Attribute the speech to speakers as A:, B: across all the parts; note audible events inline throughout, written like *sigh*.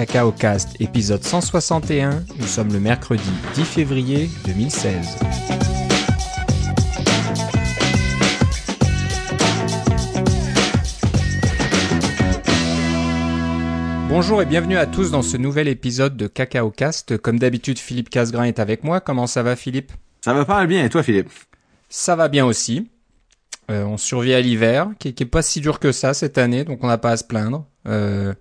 A: Cacao Cast, épisode 161. Nous sommes le mercredi 10 février 2016. Bonjour et bienvenue à tous dans ce nouvel épisode de Cacao Cast. Comme d'habitude, Philippe Casgrain est avec moi. Comment ça va, Philippe?
B: Ça va pas bien, et toi, Philippe?
A: Ça va bien aussi. Euh, on survit à l'hiver, qui, qui est pas si dur que ça cette année, donc on n'a pas à se plaindre. Euh,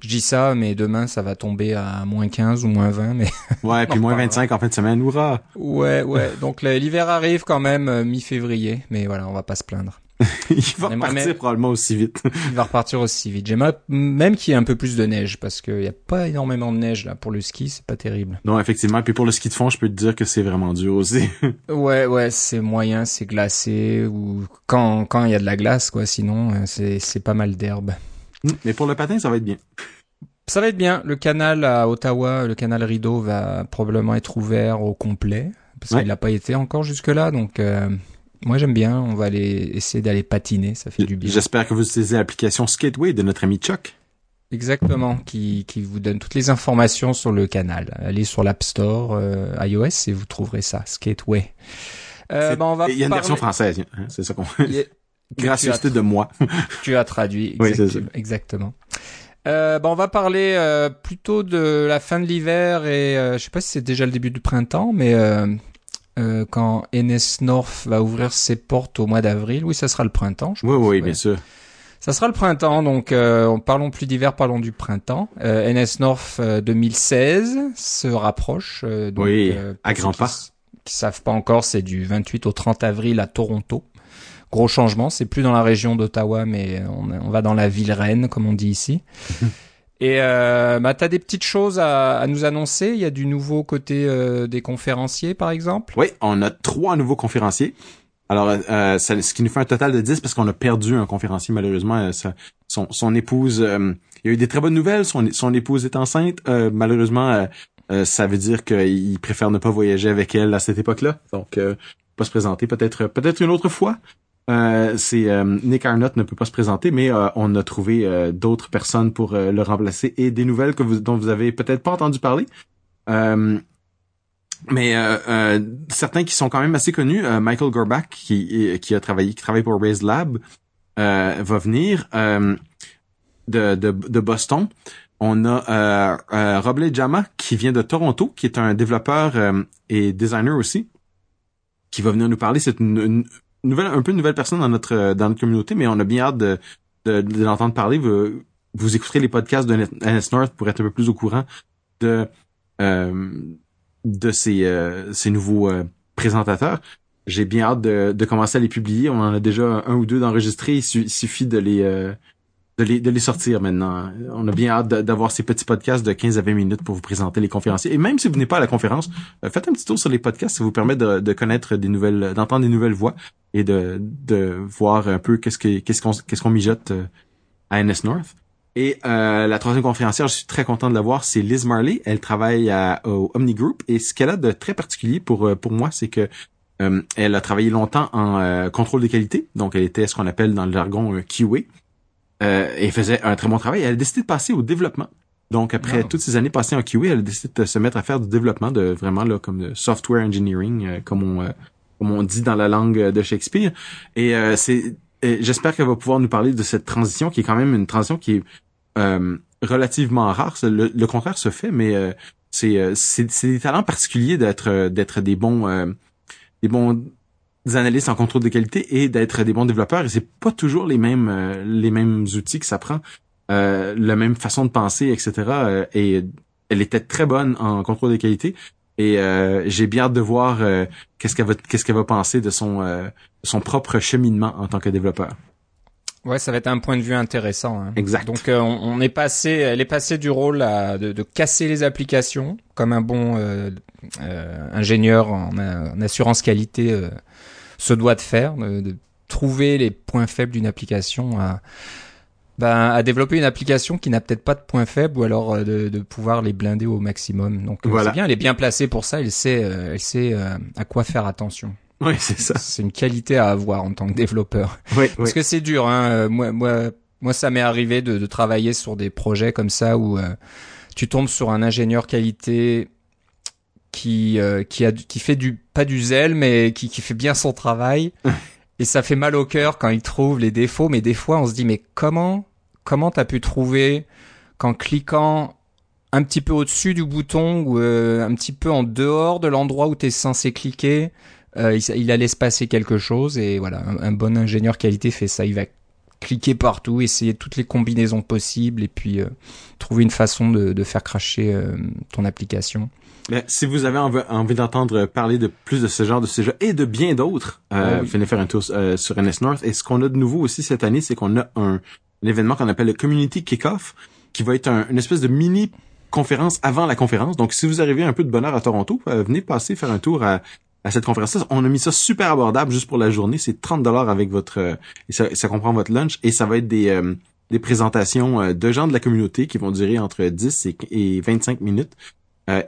A: je dis ça, mais demain ça va tomber à moins 15 ou moins 20, mais... *laughs*
B: Ouais, puis moins 25 en fin de semaine, hurrah
A: Ouais, *laughs* ouais, donc l'hiver arrive quand même euh, mi-février, mais voilà, on va pas se plaindre. *laughs*
B: Il va repartir probablement aussi vite.
A: Il va repartir aussi vite. J'aimerais même qu'il y ait un peu plus de neige parce qu'il n'y a pas énormément de neige là pour le ski, c'est pas terrible.
B: Non, effectivement. Puis pour le ski de fond, je peux te dire que c'est vraiment dur aussi.
A: ouais, ouais, c'est moyen, c'est glacé ou quand quand il y a de la glace quoi. Sinon, euh, c'est c'est pas mal d'herbe.
B: Mais pour le patin, ça va être bien.
A: Ça va être bien. Le canal à Ottawa, le canal Rideau va probablement être ouvert au complet parce qu'il n'a pas été encore jusque là, donc. Euh, moi j'aime bien, on va aller essayer d'aller patiner, ça fait du bien.
B: J'espère que vous utilisez l'application Skateway de notre ami Chuck.
A: Exactement, qui, qui vous donne toutes les informations sur le canal. Allez sur l'App Store euh, iOS et vous trouverez ça, Skateway.
B: Euh, ben on va il y a une version française, hein, c'est ça qu'on... Gracieuseté de moi. *laughs*
A: tu as traduit, exactement. Oui, exactement. Euh, ben on va parler euh, plutôt de la fin de l'hiver et euh, je sais pas si c'est déjà le début du printemps, mais euh, euh, quand NS North va ouvrir ses portes au mois d'avril. Oui, ça sera le printemps.
B: Je oui, oui, bien sûr.
A: Ça sera le printemps, donc euh, parlons plus d'hiver, parlons du printemps. Euh, NS North 2016 euh, se rapproche. Euh, donc,
B: oui, à grands pas.
A: Qui, savent pas encore, c'est du 28 au 30 avril à Toronto. Gros changement, c'est plus dans la région d'Ottawa, mais on, on, va dans la ville reine, comme on dit ici. *laughs* Et euh, bah, tu as des petites choses à, à, nous annoncer. Il y a du nouveau côté euh, des conférenciers, par exemple?
B: Oui, on a trois nouveaux conférenciers. Alors, euh, ça, ce qui nous fait un total de 10 parce qu'on a perdu un conférencier, malheureusement. Euh, ça, son, son, épouse... Euh, il y a eu des très bonnes nouvelles. Son, son épouse est enceinte. Euh, malheureusement, ça veut dire qu'il préfère ne pas voyager avec elle à cette époque-là. Donc, pas se présenter peut-être peut-être une autre fois. Euh, c'est euh, Nick Arnott ne peut pas se présenter, mais euh, on a trouvé d'autres personnes pour le remplacer et des nouvelles que vous, dont vous avez peut-être pas entendu parler. mais certains qui sont quand même assez connus, Michael Gorbach qui, qui a travaillé, qui travaille pour Raise Lab, va venir de, de, Boston. On a euh, Robley Jama qui vient de Toronto, qui est un développeur et designer aussi, qui va venir nous parler. C'est une, nouvelle, un peu une nouvelle personne dans notre euh, dans notre communauté, mais on a bien hâte de, de, de l'entendre parler. Vous, vous écouterez les podcasts de NS North pour être un peu plus au courant de euh, de ces euh, ces nouveaux euh, présentateurs. J'ai bien hâte de, de commencer à les publier. On en a déjà un ou deux d'enregistrés. Il, suffit de les de les, de les sortir maintenant. On a bien hâte d'avoir ces petits podcasts de 15 à 20 minutes pour vous présenter les conférenciers. Et même si vous n'êtes pas à la conférence, euh, faites un petit tour sur les podcasts, ça vous permet de, de connaître des nouvelles, d'entendre des nouvelles voix et de, de voir un peu qu'est-ce que qu'est-ce qu'on mijote euh, à NS North. Et euh, la troisième conférencière, je suis très content de la voir, c'est Liz Marley. Elle travaille à, au Omni Group et ce qu'elle a de très particulier pour pour moi, c'est que elle a travaillé longtemps en contrôle de qualité, donc elle était ce qu'on appelle dans le jargon QA euh, et faisait un très bon travail. Elle a décidé de passer au développement. Donc après toutes ces années passées en QA, elle a décidé de se mettre à faire du développement de vraiment là comme de software engineering, euh, comme on euh, comme on dit dans la langue de Shakespeare. Et euh, c'est j'espère qu'elle va pouvoir nous parler de cette transition qui est quand même une transition qui est relativement rare. Le, le, contraire se fait, mais c'est c'est des talents particuliers d'être d'être des bons des bons des analystes en contrôle de qualité et d'être des bons développeurs. Et c'est pas toujours les mêmes euh, les mêmes outils que ça prend, euh, la même façon de penser, etc. Euh, et elle était très bonne en contrôle de qualité. Et j'ai bien hâte de voir qu'est-ce qu'elle va qu'est-ce qu'elle va penser de son son propre cheminement en tant que développeur.
A: Ouais, ça va être un point de vue intéressant. Hein.
B: Exact.
A: Donc on, est passé, elle est passée du rôle à, de, de, casser les applications comme un bon ingénieur en, en, assurance qualité se doit de faire, de, trouver les points faibles d'une application, à, ben, à développer une application qui n'a peut-être pas de points faibles ou alors euh, de, de pouvoir les blinder au maximum. Donc euh, voilà. c'est bien, elle est bien placée pour ça, elle sait, euh, elle sait à quoi faire attention. *laughs*
B: Oui, c'est ça.
A: C'est une qualité à avoir en tant que développeur.
B: Oui,
A: Parce
B: oui.
A: que c'est dur. Hein. Moi, moi, moi, ça m'est arrivé de, de, travailler sur des projets comme ça où tu tombes sur un ingénieur qualité qui qui a qui fait du pas du zèle mais qui qui fait bien son travail *laughs* et ça fait mal au cœur quand il trouve les défauts mais des fois on se dit mais comment comment t'as pu trouver qu'en cliquant un petit peu au-dessus du bouton ou euh, un petit peu en dehors de l'endroit où tu es censé cliquer, euh, il, allait se passer quelque chose et voilà, un, bon ingénieur qualité fait ça, il va cliquer partout, essayer toutes les combinaisons possibles et puis euh, trouver une façon de, faire cracher ton application.
B: Mais si vous avez envie, d'entendre parler de plus de ce genre de sujet et de bien d'autres, euh, oh venez faire un tour sur NS North. Et ce qu'on a de nouveau aussi cette année, c'est qu'on a un, événement qu'on appelle le Community Kickoff, qui va être une espèce de mini conférence avant la conférence. Donc, si vous arrivez un peu de bonheur à Toronto, euh, venez passer faire un tour à, cette conférence-là. On a mis ça super abordable juste pour la journée. C'est 30 dollars avec votre, euh, ça, comprend votre lunch et ça va être des, euh, des présentations de gens de la communauté qui vont durer entre 10 et, 25 minutes.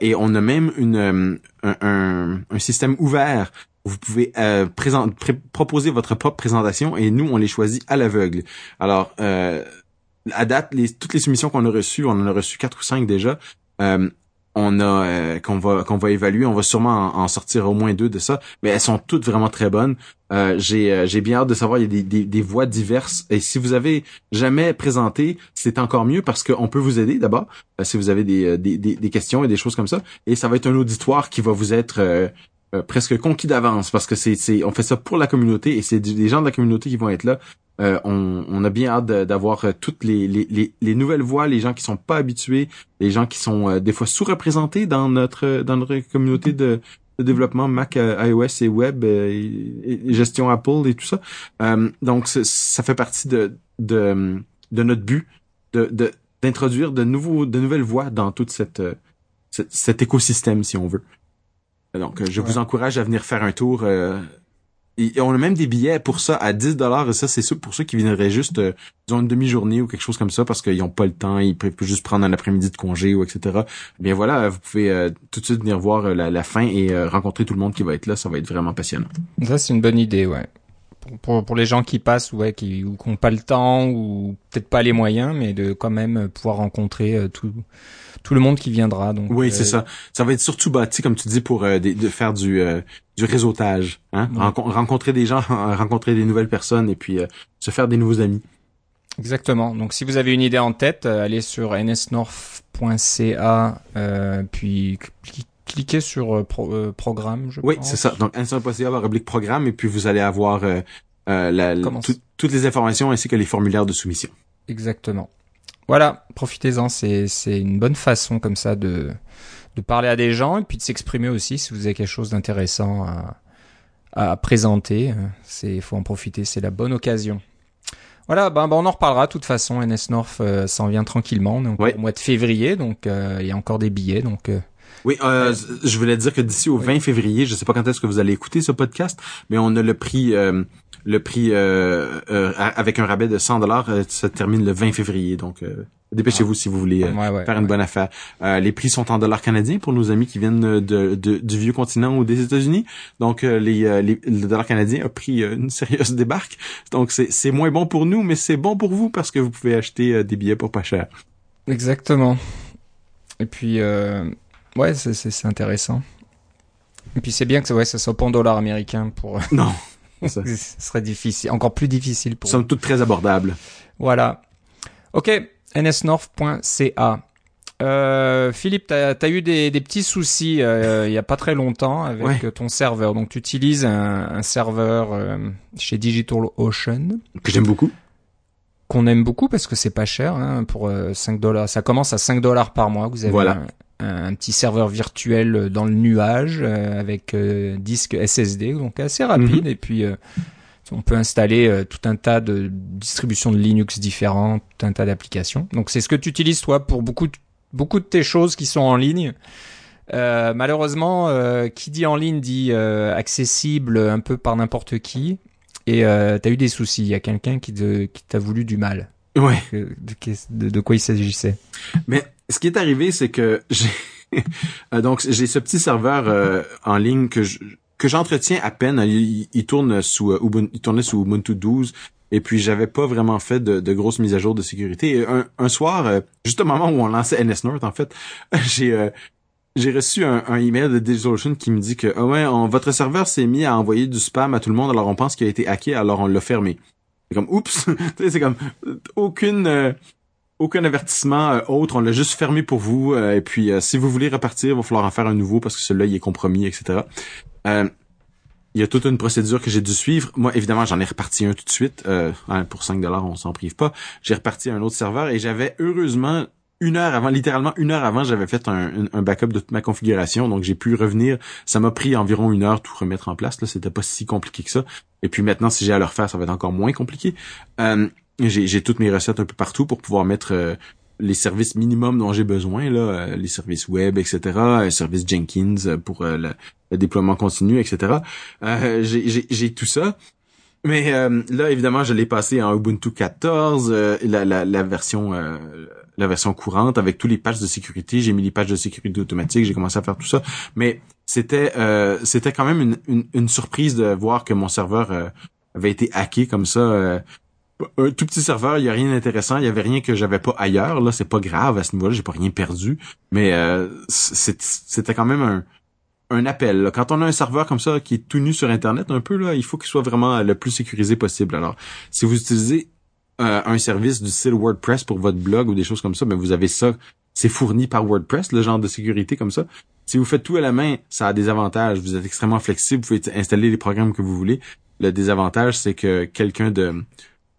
B: et on a même une, un, un, système ouvert vous pouvez proposer votre propre présentation et nous on les choisit à l'aveugle. Alors à date, les, toutes les soumissions qu'on a reçues, on en a reçu quatre ou cinq déjà. Euh, on a euh, qu'on va qu'on va évaluer, on va sûrement en, sortir au moins deux de ça, mais elles sont toutes vraiment très bonnes. Euh, j'ai j'ai bien hâte de savoir. Il y a des, des, des, voix diverses. Et si vous avez jamais présenté, c'est encore mieux parce qu'on peut vous aider d'abord si vous avez des, des, des, questions et des choses comme ça. Et ça va être un auditoire qui va vous être presque conquis d'avance parce que c'est on fait ça pour la communauté et c'est des gens de la communauté qui vont être là euh, on, a bien hâte d'avoir euh, toutes les, les, nouvelles voix, les gens qui sont pas habitués, les gens qui sont euh, des fois sous-représentés dans notre dans notre communauté de, développement Mac, iOS et web, et, gestion Apple et tout ça. donc ça fait partie de, de, notre but de d'introduire de, nouveaux de nouvelles voix dans toute cette, cet écosystème si on veut. Donc je vous encourage à venir faire un tour et on a même des billets pour ça à 10 dollars et ça c'est pour ceux qui viendraient juste euh, disons une demi-journée ou quelque chose comme ça parce qu'ils ont pas le temps, ils peuvent juste prendre un après-midi de congé ou etc. Eh bien voilà, vous pouvez euh, tout de suite venir voir euh, la, fin et rencontrer tout le monde qui va être là, ça va être vraiment passionnant.
A: Ça c'est une bonne idée, ouais. Pour, pour, les gens qui passent ouais qui ou qui pas le temps ou peut-être pas les moyens mais de quand même pouvoir rencontrer tout tout le monde qui viendra. Donc
B: oui, c'est ça. Ça va être surtout bâti comme tu dis pour de faire du du réseautage, hein? rencontrer des gens, *laughs* rencontrer des nouvelles personnes et puis euh, se faire des nouveaux amis.
A: Exactement. Donc si vous avez une idée en tête, euh, allez sur nsnorth.ca euh, puis cliquez sur programme. Je
B: oui, c'est ça. Donc nsnorth.ca va rubrique programme et puis vous allez avoir la, toutes les informations ainsi que les formulaires de soumission.
A: Exactement. Voilà, profitez-en. C'est une bonne façon comme ça de de parler à des gens et puis de s'exprimer aussi si vous avez quelque chose d'intéressant à, à présenter. C'est, faut en profiter, c'est la bonne occasion. Voilà, ben, ben on en reparlera. De toute façon, NS North euh, s'en vient tranquillement. Donc au mois de février, donc euh, il y a encore des billets. Donc euh,
B: oui, je voulais dire que d'ici au 20 février, je sais pas quand est-ce que vous allez écouter ce podcast, mais on a le prix le prix avec un rabais de 100 dollars. ça termine le 20 février, donc Dépêchez-vous si vous voulez euh, faire une bonne affaire. Euh, les prix sont en dollars canadiens pour nos amis qui viennent de, du vieux continent ou des États-Unis. Donc euh, les, les, le dollar canadien a pris une sérieuse *laughs* débarque. Donc c'est moins bon pour nous, mais c'est bon pour vous parce que vous pouvez acheter des billets pour pas cher.
A: Exactement. Et puis ouais, c'est intéressant. Et puis c'est bien que ouais, ça soit pas en dollars américains pour.
B: Non. *laughs*
A: ça. Ce serait difficile, encore plus difficile pour.
B: Sont toutes très abordables.
A: Voilà. Ok, nsnorth.ca. Euh, Philippe, tu as, eu des, petits soucis euh, il y a pas très longtemps avec ton serveur. Donc tu utilises un, serveur euh, chez DigitalOcean
B: que j'aime beaucoup,
A: qu'on aime beaucoup parce que c'est pas cher hein, pour 5 dollars. Ça commence à 5 dollars par mois. Vous avez un, petit serveur virtuel dans le nuage avec disque SSD, donc assez rapide mhm. et puis on peut installer euh, tout un tas de distributions de Linux différentes, tout un tas d'applications. Donc c'est ce que tu utilises toi pour beaucoup de, beaucoup de tes choses qui sont en ligne. Euh, malheureusement, euh, qui dit en ligne dit accessible un peu par n'importe qui. Et euh, t'as eu des soucis. Il y a quelqu'un qui, qui t'a voulu du mal.
B: Ouais.
A: De, de, quoi il s'agissait?
B: Mais ce qui est arrivé, c'est que j'ai *laughs* donc j'ai ce petit serveur en ligne que je que j'entretiens à peine. Il, tourne sous euh, Ubuntu, il tournait sous Ubuntu 12 Et puis j'avais pas vraiment fait de, de grosses mises à jour de sécurité. Et un, un soir, euh, juste au moment où on lançait NS North, en fait, *laughs* j'ai euh, j'ai reçu un, un, email de DigitalOcean qui me dit que ah ouais, votre serveur s'est mis à envoyer du spam à tout le monde, alors on pense qu'il a été hacké, alors on l'a fermé. C'est comme oups, *laughs* c'est comme aucune euh, aucun avertissement euh, autre, on l'a juste fermé pour vous. Euh, et puis si vous voulez repartir, il va falloir en faire un nouveau parce que celui-là il est compromis, etc. il y a toute une procédure que j'ai dû suivre. Moi, évidemment, j'en ai reparti un tout de suite. Hein, pour 5 dollars, on s'en prive pas. J'ai reparti un autre serveur et j'avais heureusement une heure avant, littéralement une heure avant, j'avais fait un, un, backup de toute ma configuration, donc j'ai pu revenir. Ça m'a pris environ une heure tout remettre en place. Là, c'était pas si compliqué que ça. Et puis maintenant, si j'ai à le refaire, ça va être encore moins compliqué. Euh, j'ai toutes mes recettes un peu partout pour pouvoir mettre euh, les services minimums dont j'ai besoin, là, euh, les services web, etc., euh, service Jenkins pour le, déploiement continu, etc. j'ai tout ça. Mais là, évidemment, je l'ai passé en Ubuntu 14, la, la, la, version la version courante avec tous les patchs de sécurité. J'ai mis les patchs de sécurité automatique, j'ai commencé à faire tout ça. Mais c'était euh, c'était quand même une, une, une, surprise de voir que mon serveur euh, avait été hacké comme ça. Euh, un tout petit serveur, il y a rien d'intéressant, il y avait rien que j'avais pas ailleurs. Là, c'est pas grave à ce niveau-là, j'ai pas rien perdu. Mais c'était quand même un un appel. Quand on a un serveur comme ça qui est tout nu sur Internet, un peu là, il faut qu'il soit vraiment le plus sécurisé possible. Alors, si vous utilisez euh, un service du style WordPress pour votre blog ou des choses comme ça, mais vous avez ça, c'est fourni par WordPress, le genre de sécurité comme ça. Si vous faites tout à la main, ça a des avantages. Vous êtes extrêmement flexible, vous pouvez installer les programmes que vous voulez. Le désavantage, c'est que quelqu'un de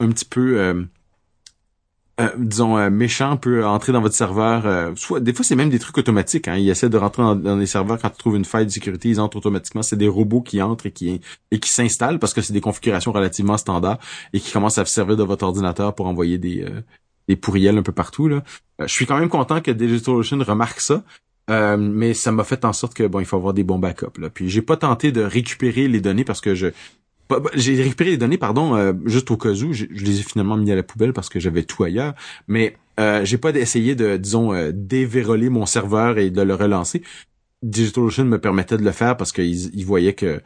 B: un petit peu euh, euh, disons euh, méchant peut entrer dans votre serveur soit des fois c'est même des trucs automatiques hein. ils essaient de rentrer dans, les serveurs quand ils trouvent une faille de sécurité ils entrent automatiquement. C'est des robots qui entrent et qui et qui s'installent parce que c'est des configurations relativement standards et qui commencent à se servir de votre ordinateur pour envoyer des des pourriels un peu partout là. Je suis quand même content que DigitalOcean remarque ça mais ça m'a fait en sorte que bon il faut avoir des bons backups là. Puis j'ai pas tenté de récupérer les données parce que je j'ai récupéré les données, pardon, euh, juste au cas où. Je, les ai finalement mis à la poubelle parce que j'avais tout ailleurs. Mais euh, j'ai pas essayé de, disons, euh, déverrouiller mon serveur et de le relancer. DigitalOcean me permettait de le faire parce qu'ils voyaient que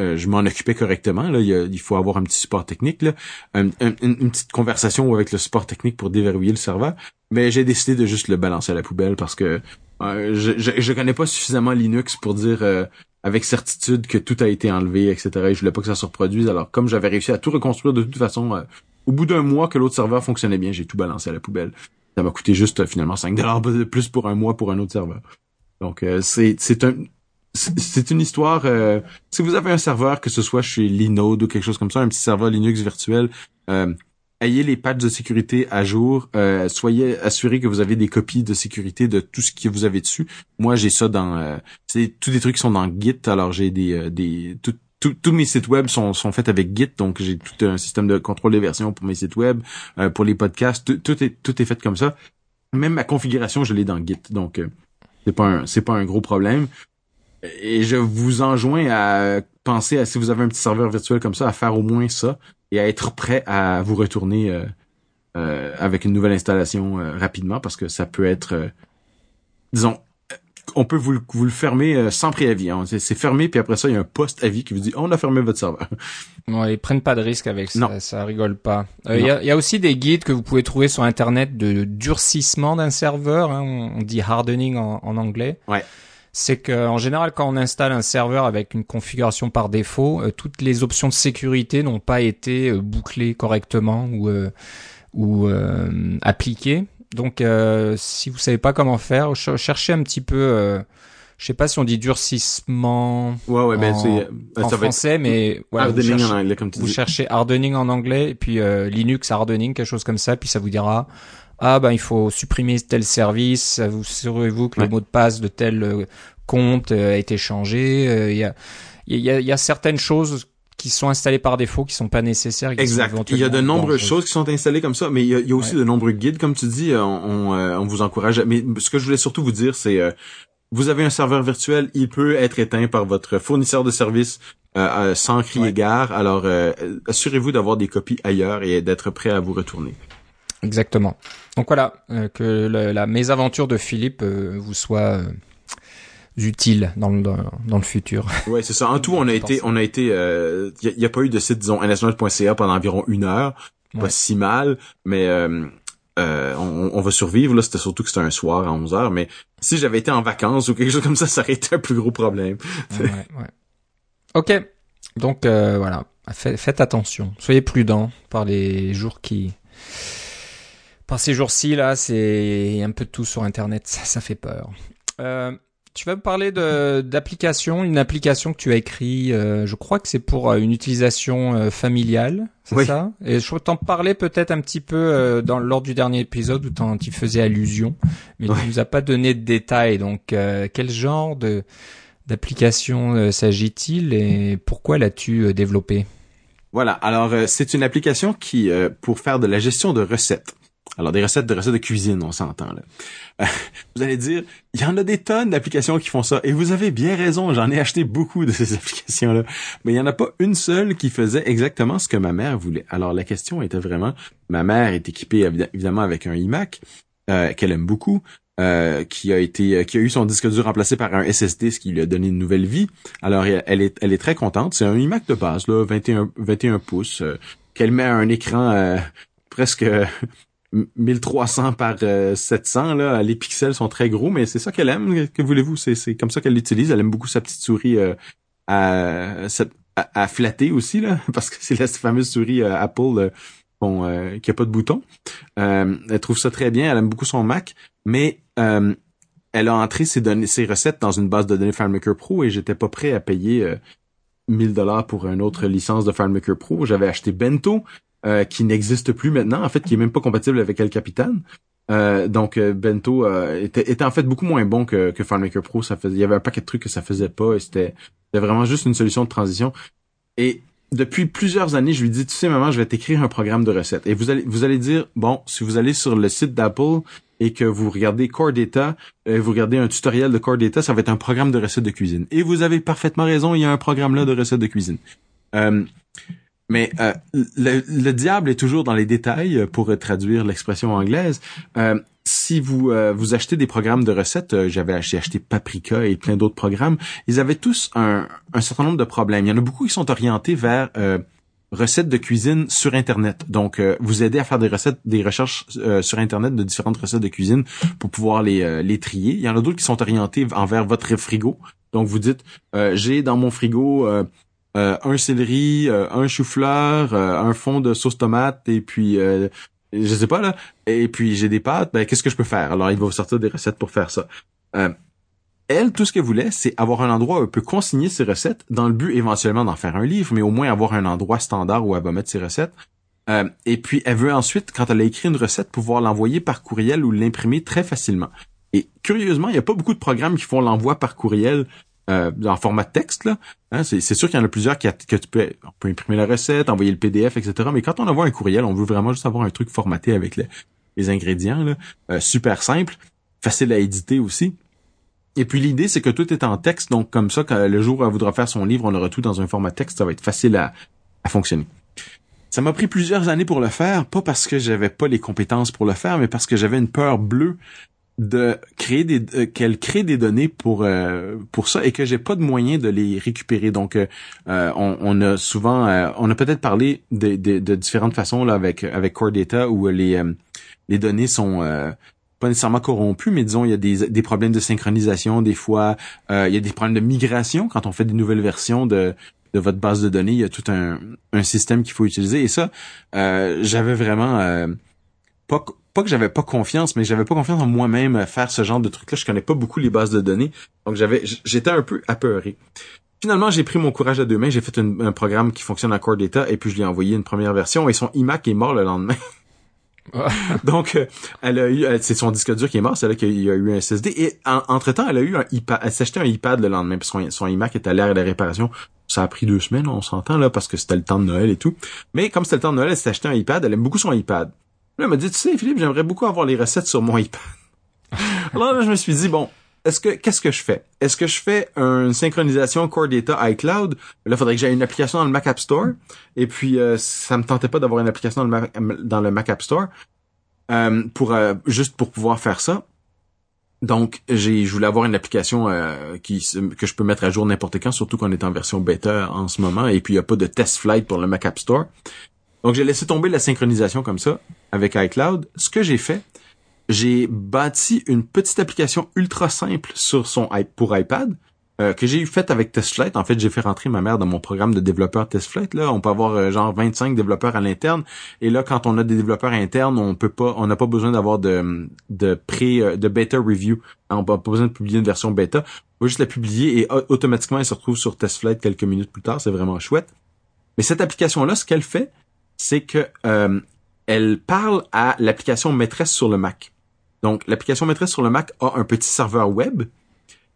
B: euh, je m'en occupais correctement. Là, il, faut avoir un petit support technique, là, une, petite conversation avec le support technique pour déverrouiller le serveur. Mais j'ai décidé de juste le balancer à la poubelle parce que je, je, je connais pas suffisamment Linux pour dire avec certitude que tout a été enlevé, etc. Et je voulais pas que ça se reproduise. Alors, comme j'avais réussi à tout reconstruire de toute façon, euh, au bout d'un mois que l'autre serveur fonctionnait bien, j'ai tout balancé à la poubelle. Ça m'a coûté juste euh, finalement 5 dollars de plus pour un mois pour un autre serveur. Donc, euh, c'est c'est un c'est une histoire. si vous avez un serveur, que ce soit chez Linode ou quelque chose comme ça, un petit serveur Linux virtuel, ayez les patchs de sécurité à jour. Euh, soyez assurés que vous avez des copies de sécurité de tout ce que vous avez dessus. Moi, j'ai ça dans... Euh, c'est tous des trucs qui sont dans Git. Alors, j'ai des... Euh, des tous mes sites web sont, sont faits avec Git, donc j'ai tout un système de contrôle des versions pour mes sites web, pour les podcasts, tout, est tout est fait comme ça. Même ma configuration, je l'ai dans Git, donc c'est pas un c'est pas un gros problème. Et je vous enjoins à penser à si vous avez un petit serveur virtuel comme ça, à faire au moins ça et à être prêt à vous retourner euh, euh, avec une nouvelle installation euh, rapidement parce que ça peut être, disons, on peut vous, vous le fermer sans préavis. Hein. C'est fermé, puis après ça, il y a un post-avis qui vous dit on a fermé votre serveur. *laughs*
A: Ouais, ils prennent pas de risque avec ça, non. ça rigole pas. Il y, a, y, a, aussi des guides que vous pouvez trouver sur Internet de durcissement d'un serveur, hein. on dit hardening en, en anglais.
B: Ouais
A: c'est que en général quand on installe un serveur avec une configuration par défaut, euh, toutes les options de sécurité n'ont pas été euh, bouclées correctement ou euh, ou appliquées. Donc si vous savez pas comment faire, cherchez un petit peu je sais pas si on dit durcissement
B: ouais, ouais, ben,
A: en, français, mais
B: hardening vous, en anglais, comme tu
A: vous cherchez hardening en anglais et puis Linux hardening, quelque chose comme ça, puis ça vous dira ah ben il faut supprimer tel service, vous assurez-vous que le mot de passe de tel euh, compte euh, a été changé. Euh, il y a, il y, a, y a certaines choses qui sont installées par défaut, qui sont pas nécessaires.
B: exact. Il y a de nombreuses choses qui sont installées comme ça, mais il y a, il y a aussi de nombreux guides, comme tu dis. On, on, vous encourage. Mais ce que je voulais surtout vous dire, c'est vous avez un serveur virtuel, il peut être éteint par votre fournisseur de services euh, sans crier gare. Alors assurez-vous d'avoir des copies ailleurs et d'être prêt à vous retourner.
A: Exactement. Donc voilà, euh, que la, mésaventure de Philippe euh, vous soit euh, utiles dans le, dans le futur.
B: Ouais, c'est ça. En tout, on a été, on a été, il euh, y, a, pas eu de site, disons, national.ca pendant environ une heure. Pas si mal, mais euh, euh, on, on, va survivre. Là, c'était surtout que c'était un soir à 11 heures, mais si j'avais été en vacances ou quelque chose comme ça, ça aurait été un plus gros problème.
A: Ouais, ouais. Ok. Donc voilà, faites attention, soyez prudents par les jours qui, par ces jours-ci là, c'est un peu de tout sur Internet, ça, ça fait peur. Euh, tu vas me parler d'application, une application que tu as écrit, euh, je crois que c'est pour euh, une utilisation euh, familiale, c'est ça? Et je t'en parlais peut-être un petit peu dans lors du dernier épisode où tu faisais allusion, mais tu nous as pas donné de détails. Donc, quel genre de d'application s'agit-il et pourquoi l'as-tu développée?
B: Voilà. Alors, c'est une application qui pour faire de la gestion de recettes. Alors, des recettes de recettes de cuisine, on s'entend là. Euh, vous allez dire, il y en a des tonnes d'applications qui font ça. Et vous avez bien raison, j'en ai acheté beaucoup de ces *laughs* applications-là. Mais il n'y en a pas une seule qui faisait exactement ce que ma mère voulait. Alors, la question était vraiment, ma mère est équipée évidemment avec un iMac, euh, qu'elle aime beaucoup. Euh, qui a été qui a eu son disque dur remplacé par un SSD ce qui lui a donné une nouvelle vie. Alors elle est elle est très contente, c'est un iMac de base là, 21 21 pouces qu'elle met à un écran presque 1300 par 700 euh, là, les pixels sont très gros, mais c'est ça qu'elle aime. Que voulez-vous? C'est comme ça qu'elle l'utilise. Elle aime beaucoup sa petite souris euh, à, flatter aussi là, *laughs* parce que c'est la fameuse souris euh, Apple bon, qui a pas de bouton. elle trouve ça très bien. Elle aime beaucoup son Mac, mais elle a entré ses données, ses recettes dans une base de données FileMaker Pro et j'étais pas prêt à payer 1000 dollars pour une autre licence de FileMaker Pro. J'avais acheté Bento, euh, qui n'existe plus maintenant, en fait, qui est même pas compatible avec El Capitan. Euh, donc euh, Bento était, était, en fait beaucoup moins bon que, que FileMaker Pro. Ça faisait, il y avait un paquet de trucs que ça faisait pas et c'était, vraiment juste une solution de transition. Et depuis plusieurs années, je lui dis, tu sais, maman, je vais t'écrire un programme de recettes. Et vous allez, vous allez dire, bon, si vous allez sur le site d'Apple et que vous regardez Core Data, vous regardez un tutoriel de Core Data, ça va être un programme de recettes de cuisine. Et vous avez parfaitement raison, il y a un programme là de recettes de cuisine. Euh, mais euh, le, diable est toujours dans les détails euh, pour traduire l'expression anglaise. Euh, si vous vous achetez des programmes de recettes, j'avais acheté, Paprika et plein d'autres programmes, ils avaient tous un, un, certain nombre de problèmes. Il y en a beaucoup qui sont orientés vers recettes de cuisine sur Internet. Donc, vous aider à faire des recettes, des recherches sur Internet de différentes recettes de cuisine pour pouvoir les, les trier. Il y en a d'autres qui sont orientés envers votre frigo. Donc, vous dites, j'ai dans mon frigo euh, un céleri, euh, un chou-fleur, euh, un fond de sauce tomate et puis je sais pas là. Et puis j'ai des pâtes. Ben qu'est-ce que je peux faire? Alors il va vous sortir des recettes pour faire ça. elle, tout ce qu'elle voulait, c'est avoir un endroit où elle peut consigner ses recettes dans le but éventuellement d'en faire un livre, mais au moins avoir un endroit standard où elle va mettre ses recettes. et puis elle veut ensuite, quand elle a écrit une recette, pouvoir l'envoyer par courriel ou l'imprimer très facilement. Et curieusement, il n'y a pas beaucoup de programmes qui font l'envoi par courriel euh, en format texte. Là. Hein, c'est, sûr qu'il y en a plusieurs qui que tu peux, imprimer la recette, envoyer le PDF, etc. Mais quand on envoie un courriel, on veut vraiment juste avoir un truc formaté avec les, ingrédients. Là. Euh, super simple, facile à éditer aussi. Et puis l'idée, c'est que tout est en texte, donc comme ça, le jour où elle voudra faire son livre, on aura tout dans un format texte, ça va être facile à, à fonctionner. Ça m'a pris plusieurs années pour le faire, pas parce que j'avais pas les compétences pour le faire, mais parce que j'avais une peur bleue de créer des euh, qu'elle crée des données pour euh, pour ça et que j'ai pas de moyen de les récupérer. Donc euh, on, a souvent on a peut-être parlé de, de, de, différentes façons là avec avec Core Data où les les données sont pas nécessairement corrompues mais disons il y a des, des problèmes de synchronisation des fois il y a des problèmes de migration quand on fait des nouvelles versions de de votre base de données. Il y a tout un un système qu'il faut utiliser. Et ça j'avais vraiment pas pas que j'avais pas confiance, mais j'avais pas confiance en moi-même à faire ce genre de truc-là. Je connais pas beaucoup les bases de données, donc j'avais, j'étais un peu apeuré. Finalement, j'ai pris mon courage à deux mains, j'ai fait un programme qui fonctionne en Core Data et puis je lui ai envoyé une première version et son iMac est mort le lendemain. *laughs* Donc, euh, elle a eu, c'est son disque dur qui est mort, c'est là qu'il y a eu un SSD. Et entre temps, elle a eu un iPad, elle s'est acheté un iPad le lendemain parce que son, iMac est à l'air de réparation. Ça a pris deux semaines, on s'entend là, parce que c'était le temps de Noël et tout. Mais comme c'était le temps de Noël, elle s'est acheté un iPad. Elle aime beaucoup son iPad. Là, elle m'a dit, tu sais, Philippe, j'aimerais beaucoup avoir les recettes sur mon iPad. *laughs* Alors là, je me suis dit, bon, est-ce que qu'est-ce que je fais? Est-ce que je fais une synchronisation Core Data iCloud? Là, il faudrait que j'aie une application dans le Mac App Store. Et puis, euh, ça me tentait pas d'avoir une application dans le Mac, App Store euh, pour euh, juste pour pouvoir faire ça. donc, j'ai, je voulais avoir une application euh, qui que je peux mettre à jour n'importe quand, surtout qu'on est en version bêta en ce moment, et puis il n'y a pas de test flight pour le Mac App Store. Donc, j'ai laissé tomber la synchronisation comme ça avec iCloud. Ce que j'ai fait, j'ai bâti une petite application ultra simple sur son pour iPad euh, que j'ai fait avec TestFlight. En fait, j'ai fait rentrer ma mère dans mon programme de développeur TestFlight. Là, on peut avoir euh, genre 25 développeurs à l'interne. Et là, quand on a des développeurs internes, on peut pas, on n'a pas besoin d'avoir de de pré euh, de beta review. On n'a pas besoin de publier une version bêta. On va juste la publier et automatiquement elle se retrouve sur TestFlight quelques minutes plus tard. C'est vraiment chouette. Mais cette application-là, ce qu'elle fait, c'est que elle parle à l'application maîtresse sur le Mac. Donc, l'application maîtresse sur le Mac a un petit serveur web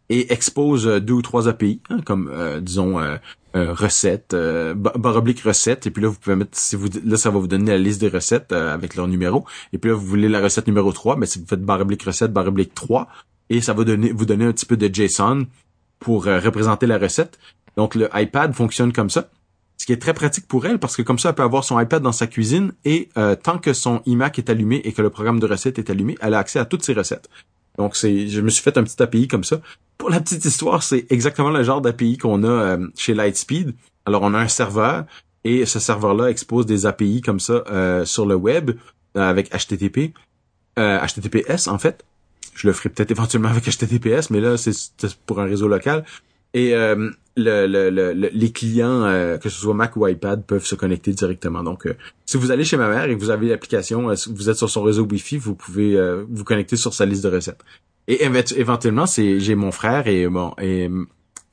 B: et expose euh, deux ou trois API, hein, comme euh, disons euh, euh recettes, euh, barre oblique recette, et puis là vous pouvez mettre, si vous là ça va vous donner la liste des recettes avec leur numéro, et puis là vous voulez la recette numéro 3, mais si vous faites barre oblique recette, barre oblique 3, et ça va donner vous donner un petit peu de JSON pour représenter la recette. Donc le iPad fonctionne comme ça, ce qui est très pratique pour elle parce que comme ça elle peut avoir son iPad dans sa cuisine et tant que son iMac est allumé et que le programme de recette est allumé, elle a accès à toutes ses recettes. Donc c'est, je me suis fait un petit API comme ça. Pour la petite histoire, c'est exactement le genre d'API qu'on a euh, chez Lightspeed. Alors on a un serveur et ce serveur-là expose des API comme ça euh, sur le web euh, avec HTTP, HTTPS en fait. Je le ferai peut-être éventuellement avec HTTPS, mais là c'est pour un réseau local. Et le, le, les clients, que ce soit Mac ou iPad, peuvent se connecter directement. Donc, si vous allez chez ma mère et que vous avez l'application, vous êtes sur son réseau Wi-Fi, vous pouvez vous connecter sur sa liste de recettes. Et éventuellement, c'est j'ai mon frère et bon et,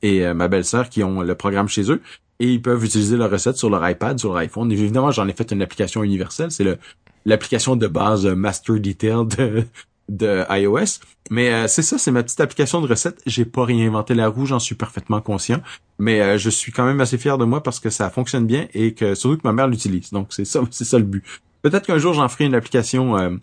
B: et euh, ma belle-sœur qui ont le programme chez eux et ils peuvent utiliser leur recette sur leur iPad, sur leur iPhone. évidemment, j'en ai fait une application universelle, c'est le l'application de base euh, Master Detail de de iOS. Mais euh, c'est ça, c'est ma petite application de recette. J'ai pas réinventé la roue, j'en suis parfaitement conscient. Mais je suis quand même assez fier de moi parce que ça fonctionne bien et que surtout que ma mère l'utilise. Donc c'est ça, *laughs* c'est ça le but. Peut-être qu'un jour j'en ferai une application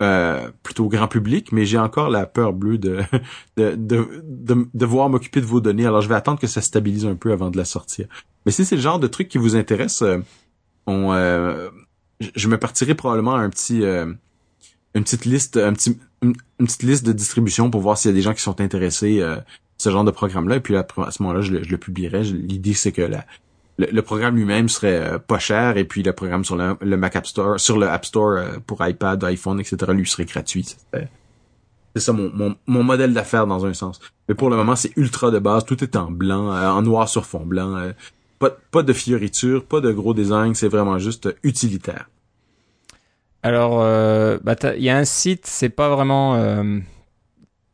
B: euh, plutôt grand public, mais j'ai encore la peur bleue de *laughs* de, de, de devoir m'occuper de vos données. Alors je vais attendre que ça stabilise un peu avant de la sortir. Mais si c'est le genre de truc qui vous intéresse, euh, on, euh, je me partirai probablement un petit une petite liste, une, petite liste de distribution pour voir s'il y a des gens qui sont intéressés à ce genre de programme-là. Et puis à ce moment-là, je le, publierai. L'idée c'est que le, programme lui-même serait euh, pas cher et puis le programme sur le, Mac App Store, sur le App Store euh, pour iPad, iPhone, etc. lui serait gratuit. C'est ça mon, modèle d'affaires dans un sens. Mais pour le moment, c'est ultra de base, tout est en blanc, euh, en noir sur fond blanc. pas, pas de fioritures, pas de gros design, c'est vraiment juste utilitaire.
A: Alors, bah, il y a un site, c'est pas vraiment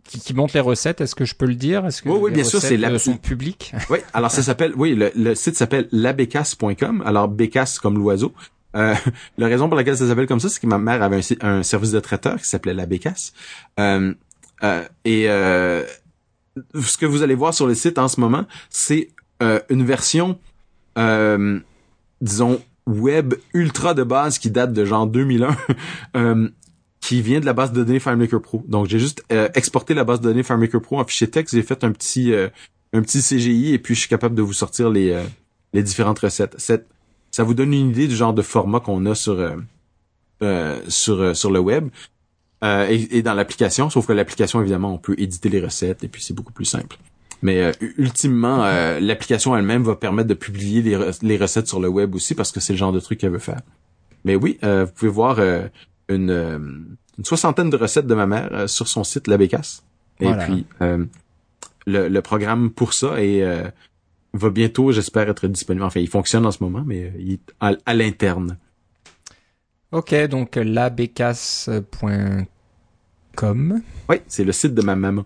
A: qui, qui montre les recettes. Est-ce que je peux le dire? Est-ce que
B: oui, oui, bien sûr, c'est
A: la son public. *laughs*
B: Oui, alors ça s'appelle, oui, le, le site s'appelle labécasse.com. Alors bécasse comme l'oiseau. Euh, *laughs* la raison pour laquelle ça s'appelle comme ça, c'est que ma mère avait un, un service de traiteur qui s'appelait la Bécasse. Euh, euh, et euh, ce que vous allez voir sur le site en ce moment, c'est euh, une version, euh, disons, web ultra de base qui date de genre 2001, *laughs* qui vient de la base de données FileMaker Pro. Donc j'ai juste euh, exporté la base de données FileMaker Pro en fichier texte, j'ai fait un petit euh, un petit CGI et puis je suis capable de vous sortir les euh, les différentes recettes. ça vous donne une idée du genre de format qu'on a sur sur sur le web et, dans l'application, sauf que l'application évidemment on peut éditer les recettes et puis c'est beaucoup plus simple. Mais ultimement, l'application elle-même va permettre de publier les, les recettes sur le web aussi parce que c'est le genre de truc qu'elle veut faire. Mais oui, vous pouvez voir une, euh, une soixantaine de recettes de ma mère euh, sur son site La Bécasse. Et puis euh, le, le, programme pour ça est va bientôt, j'espère, être disponible. Enfin, il fonctionne en ce moment, mais il est à, l'interne.
A: Ok, donc labécasse.com.
B: Oui, c'est le site de ma maman.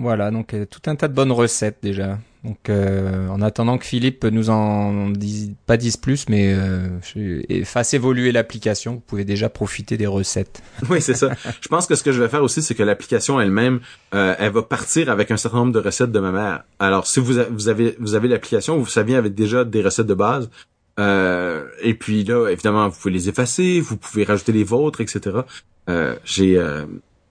A: Voilà, donc tout un tas de bonnes recettes déjà. Donc, euh, en attendant que Philippe nous en dise, pas dise plus, mais euh, fasse évoluer l'application, vous pouvez déjà profiter des recettes. *laughs*
B: Oui, c'est ça. je pense que ce que je vais faire aussi, c'est que l'application elle-même, euh, elle va partir avec un certain nombre de recettes de ma mère. Alors, si vous, avez vous avez l'application, vous savez avec déjà des recettes de base. Euh, et puis là, évidemment, vous pouvez les effacer, vous pouvez rajouter les vôtres, etc. Euh, j'ai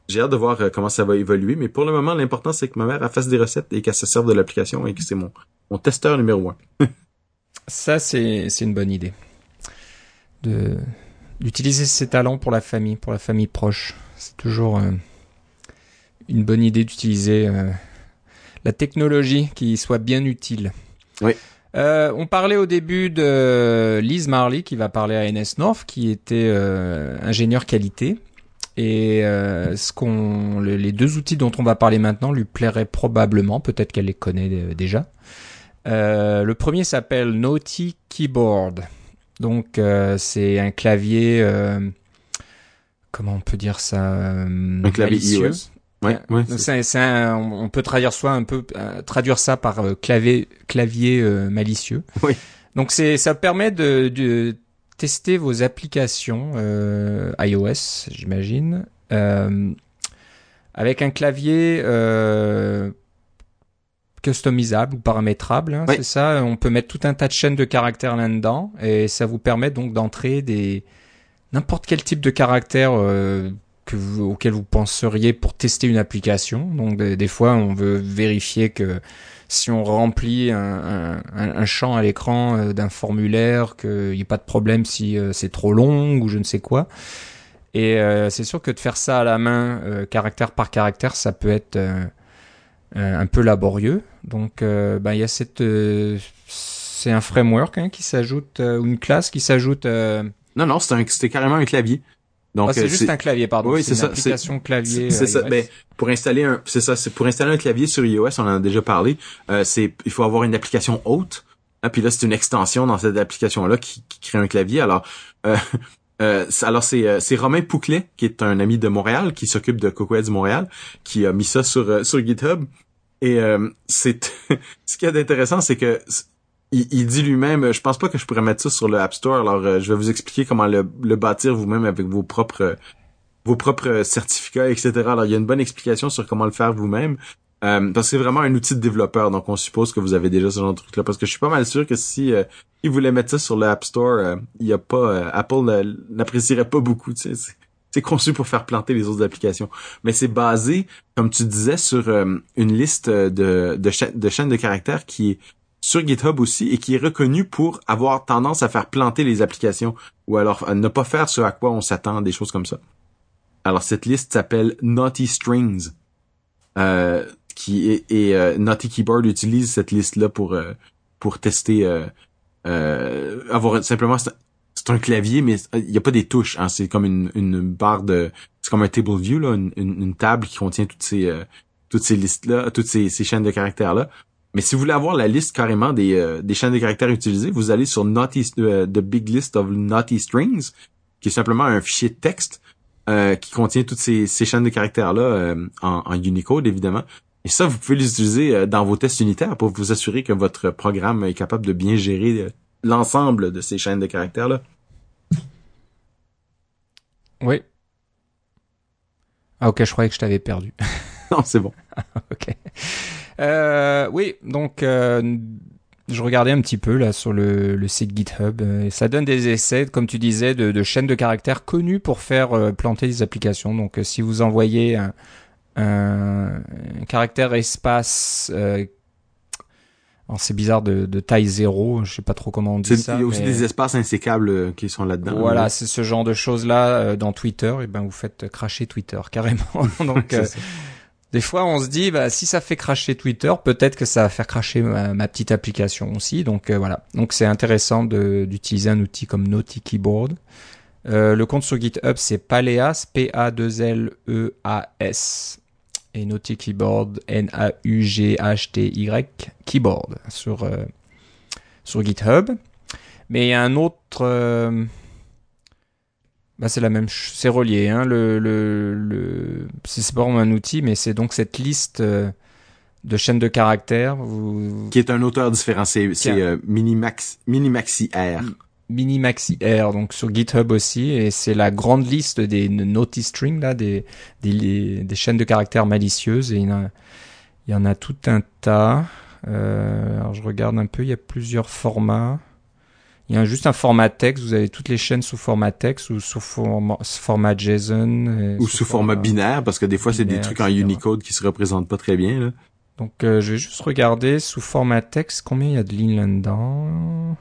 B: j'ai hâte de voir euh, comment ça va évoluer, mais pour le moment, l'important, c'est que ma mère fasse des recettes et qu'elle se serve de l'application et que c'est mon, mon testeur numéro un. *laughs*
A: ça, c'est, une bonne idée. De, d'utiliser ses talents pour la famille, pour la famille proche. C'est toujours euh, une bonne idée d'utiliser euh, la technologie qui soit bien utile.
B: Oui.
A: Euh, on parlait au début de Liz Marley qui va parler à NS North, qui était euh, ingénieur qualité. Et euh, ce qu'on, les deux outils dont on va parler maintenant lui plairaient probablement, peut-être qu'elle les connaît euh, déjà. Euh, le premier s'appelle Naughty Keyboard. Donc euh, c'est un clavier, comment on peut dire ça
B: Un clavier
A: malicieux.
B: iOS. Ouais, ouais. C'est-
A: un- on peut traduire soit un peu traduire ça par clavier clavier malicieux.
B: Oui.
A: Donc c'est ça permet de, de tester vos applications euh, iOS, j'imagine, euh, avec un clavier euh, customisable ou paramétrable. hein,
B: Oui.
A: C'est ça. On peut mettre tout un tas de chaînes de caractères là-dedans et ça vous permet donc d'entrer des n'importe quel type de caractère que vous, auquel vous penseriez pour tester une application. Donc des, fois, on veut vérifier que si on remplit un, un- un- champ à l'écran euh, d'un formulaire, qu'il n'y ait pas de problème si euh, c'est trop long ou je ne sais quoi. Et euh, c'est sûr que de faire ça à la main, euh, caractère par caractère, ça peut être euh, euh, un peu laborieux. Donc, ben, il y a cette, c'est un framework hein, qui s'ajoute ou une classe qui s'ajoute.
B: Non, non, c'était carrément un clavier. Donc
A: ah, c'est
B: euh,
A: juste un clavier, pardon.
B: Oui,
A: c'est
B: ça, c'est-
A: application clavier.
B: C'est
A: euh,
B: ça.
A: iOS.
B: Ben, pour installer un, c'est ça, c'est pour installer un clavier sur iOS, on en a déjà parlé. Euh, c'est, il faut avoir une application haute. Hein, puis là, c'est une extension dans cette application-là qui, qui crée un clavier. Alors, euh, *laughs* euh, c'est- alors c'est, euh, c'est Romain Pouclet qui est un ami de Montréal, qui s'occupe de Cocoa du Montréal, qui a mis ça sur euh, sur GitHub. Et euh, c'est, *laughs* ce qu'il y a d'intéressant, c'est que il, dit lui-même, je pense pas que je pourrais mettre ça sur le App Store. Alors, euh, je vais vous expliquer comment le, bâtir vous-même avec vos propres vos propres certificats, etc. Alors, il y a une bonne explication sur comment le faire vous-même. Euh, parce que c'est vraiment un outil de développeur, donc on suppose que vous avez déjà ce genre de truc-là. Parce que je suis pas mal sûr que si euh, ils mettre ça sur le App Store, euh, il y a pas euh, Apple n'apprécierait pas beaucoup. Tu sais, c'est, conçu pour faire planter les autres applications. Mais c'est basé, comme tu disais, sur euh, une liste de, de, cha- de chaînes de caractères qui sur GitHub aussi et qui est reconnue pour avoir tendance à faire planter les applications ou alors à ne pas faire ce à quoi on s'attend, des choses comme ça. Alors cette liste s'appelle Naughty Strings, euh, qui est, et euh, Naughty Keyboard utilise cette liste là pour euh, pour tester euh, euh, avoir simplement c'est un clavier mais il y a pas des touches, hein, c'est comme une, une barre de c'est comme un table view là, une, une, une table qui contient toutes ces euh, toutes ces listes là, toutes ces, ces chaînes de caractères là. Mais si vous voulez avoir la liste carrément des, euh, des chaînes de caractères utilisées, vous allez sur Naughty, euh, The Big List of Naughty Strings, qui est simplement un fichier de texte euh, qui contient toutes ces, ces chaînes de caractères-là euh, en, en Unicode, évidemment. Et ça, vous pouvez les utiliser euh, dans vos tests unitaires pour vous assurer que votre programme est capable de bien gérer euh, l'ensemble de ces chaînes de caractères-là.
A: Oui. Ah ok, je croyais que je t'avais perdu. *laughs*
B: non, c'est bon.
A: ok. Euh, oui, donc euh, je regardais un petit peu là sur le, le site GitHub. euh, et ça donne des essais, comme tu disais, de, de chaînes de caractères connues pour faire euh, planter des applications. Donc euh, si vous envoyez un, un, un caractère espace, euh, alors c'est bizarre de, de taille zéro, je sais pas trop comment on dit ça.
B: Il y a aussi
A: mais-
B: des espaces insécables qui sont là-dedans.
A: Voilà, c'est ce genre de choses là dans Twitter. Et ben vous faites cracher Twitter *laughs* carrément. Donc *laughs* euh. Des fois, on se dit, bah, si ça fait cracher Twitter, peut-être que ça va faire cracher ma, petite application aussi. Donc euh, voilà. Donc c'est intéressant d'utiliser un outil comme Naughty Keyboard. Euh, le compte sur GitHub, c'est Paleas, P-A-2-L-E-A-S. Et Naughty Keyboard, N-A-U-G-H-T-Y, Keyboard, sur, euh, sur GitHub. Mais il y a un autre... bah, c'est la même, c'est relié. Hein, le, le, le, c'est pas vraiment un outil, mais c'est donc cette liste euh, de chaînes de caractères. Vous,
B: Qui est un auteur différent. C'est euh, Minimax, Minimaxi R.
A: Minimaxi R, donc sur GitHub aussi, et c'est la grande liste des naughty strings là, des, des, des chaînes de caractères malicieuses, et il y en a, il y en a tout un tas. Euh, alors je regarde un peu, il y a plusieurs formats. Il y a juste un format texte, vous avez toutes les chaînes sous format texte ou sous format, format JSON. et
B: Ou sous format binaire, parce que des fois, c'est des trucs en. Unicode qui se représentent pas très bien. Là.
A: Donc euh, je vais juste regarder sous format texte combien il y a de lignes là-dedans.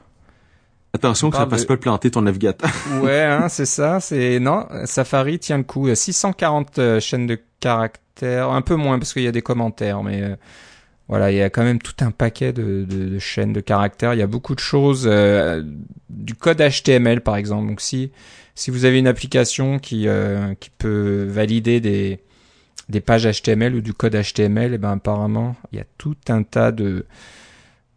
B: Attention
A: On
B: que ça
A: parle
B: fasse
A: de-
B: pas planter ton navigateur. *laughs*
A: Ouais, hein, c'est ça. C'est non, Safari tient le coup. 640 euh, chaînes de caractères un peu moins parce qu'il y a des commentaires, mais euh, voilà, il y a quand même tout un paquet de, de, de chaînes de caractères. Il y a beaucoup de choses, euh, du code HTML par exemple. Donc si si vous avez une application qui euh, qui peut valider des des pages HTML ou du code HTML, et eh ben apparemment il y a tout un tas de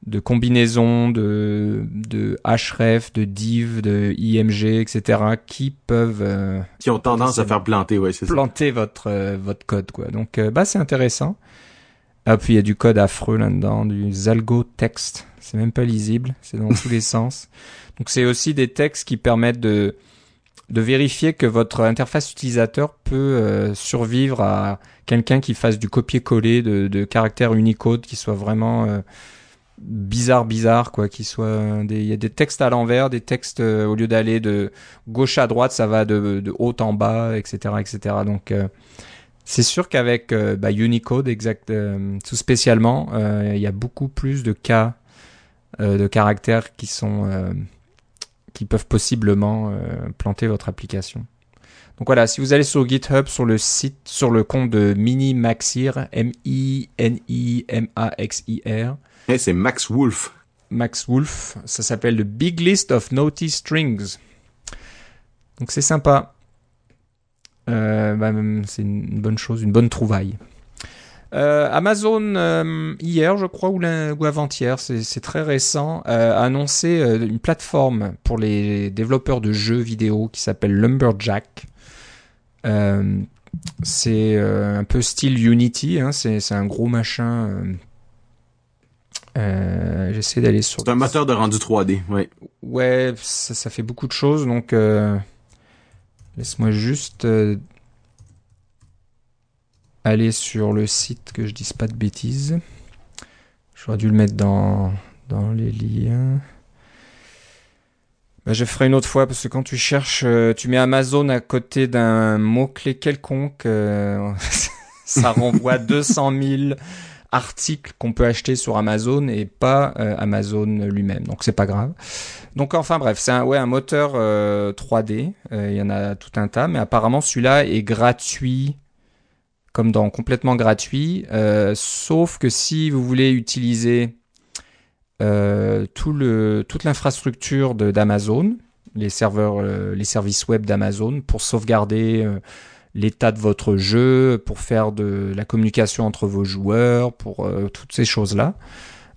A: de combinaisons de de href, de div, de img, etc. qui peuvent euh,
B: qui ont tendance à faire planter, ouais, c'est
A: planter votre euh, votre code quoi. Donc euh, bah c'est intéressant. Ah puis il y a du code affreux là-dedans, du Zalgo texte. C'est même pas lisible, c'est dans tous les *laughs* sens. Donc c'est aussi des textes qui permettent de de vérifier que votre interface utilisateur peut survivre à quelqu'un qui fasse du copier-coller de, de caractères Unicode qui soit vraiment bizarre bizarre quoi qui soit des il y a des textes à l'envers des textes euh, au lieu d'aller de gauche à droite ça va de, de haut en bas etc etc donc euh, c'est sûr qu'avec euh, bah, Unicode exact tout spécialement il y a beaucoup plus de cas de caractères qui sont qui peuvent possiblement planter votre application donc voilà, si vous allez sur GitHub, sur le site, sur le compte de Mini Maxir, M-I-N-I-M-A-X-I-R,
B: eh, c'est Max Wolf.
A: Max Wolf. Ça s'appelle The Big List of Naughty Strings. Donc c'est sympa. Euh, bah, c'est une bonne chose, une bonne trouvaille. Euh, Amazon euh, hier, je crois, ou, ou avant-hier, c'est très récent, a annoncé une plateforme pour les développeurs de jeux vidéo qui s'appelle Lumberjack. c'est un peu style Unity, hein, c'est un gros machin J'essaie d'aller sur.
B: C'est un moteur de rendu 3D, ouais.
A: Ouais, ça, ça fait beaucoup de choses, donc laisse-moi juste euh, aller sur le site que je dise pas de bêtises. J'aurais dû le mettre dans dans les liens. Bah, je ferai une autre fois parce que quand tu cherches, euh, tu mets Amazon à côté d'un mot clé quelconque, euh, *laughs* ça renvoie 200 000 articles qu'on peut acheter sur Amazon et pas euh, Amazon lui-même. Donc c'est pas grave. Donc enfin bref, c'est un ouais un moteur 3D. Euh, euh, il y en a tout un tas, mais apparemment celui-là est gratuit, comme dans complètement gratuit. sauf que si vous voulez utiliser tout le toute l'infrastructure d'Amazon, les serveurs, les services web d'Amazon pour sauvegarder l'état de votre jeu, pour faire de la communication entre vos joueurs, pour euh, toutes ces choses-là.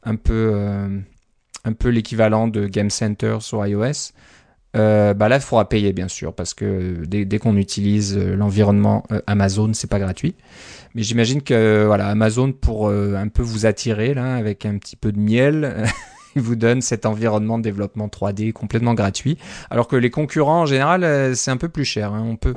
A: Un peu, euh, peu l'équivalent de Game Center sur iOS. Euh, bah là, il faudra payer bien sûr parce que dès, dès qu'on utilise l'environnement Amazon, c'est pas gratuit. Mais j'imagine que voilà, Amazon pour un peu vous attirer là, avec un petit peu de miel. *laughs* il vous donne cet environnement de développement 3D complètement gratuit, alors que les concurrents en général c'est un peu plus cher. Hein. On peut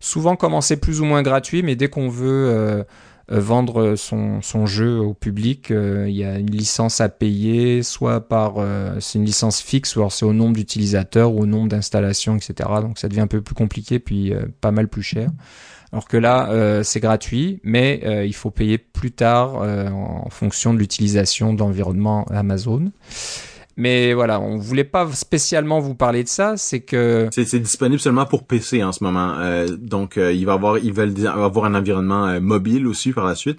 A: souvent commencer plus ou moins gratuit, mais dès qu'on veut euh, euh, vendre son, jeu au public, euh, il y a une licence à payer, soit par c'est une licence fixe, ou alors c'est au nombre d'utilisateurs au nombre d'installations, etc. Donc ça devient un peu plus compliqué, puis pas mal plus cher. Alors que là, c'est gratuit, mais il faut payer plus tard en fonction de l'utilisation d'environnement Amazon. Mais voilà, on voulait pas spécialement vous parler de ça, c'est que
B: c'est disponible seulement pour PC en ce moment. Euh, donc euh, il va avoir ils veulent avoir un environnement euh, mobile aussi par la suite.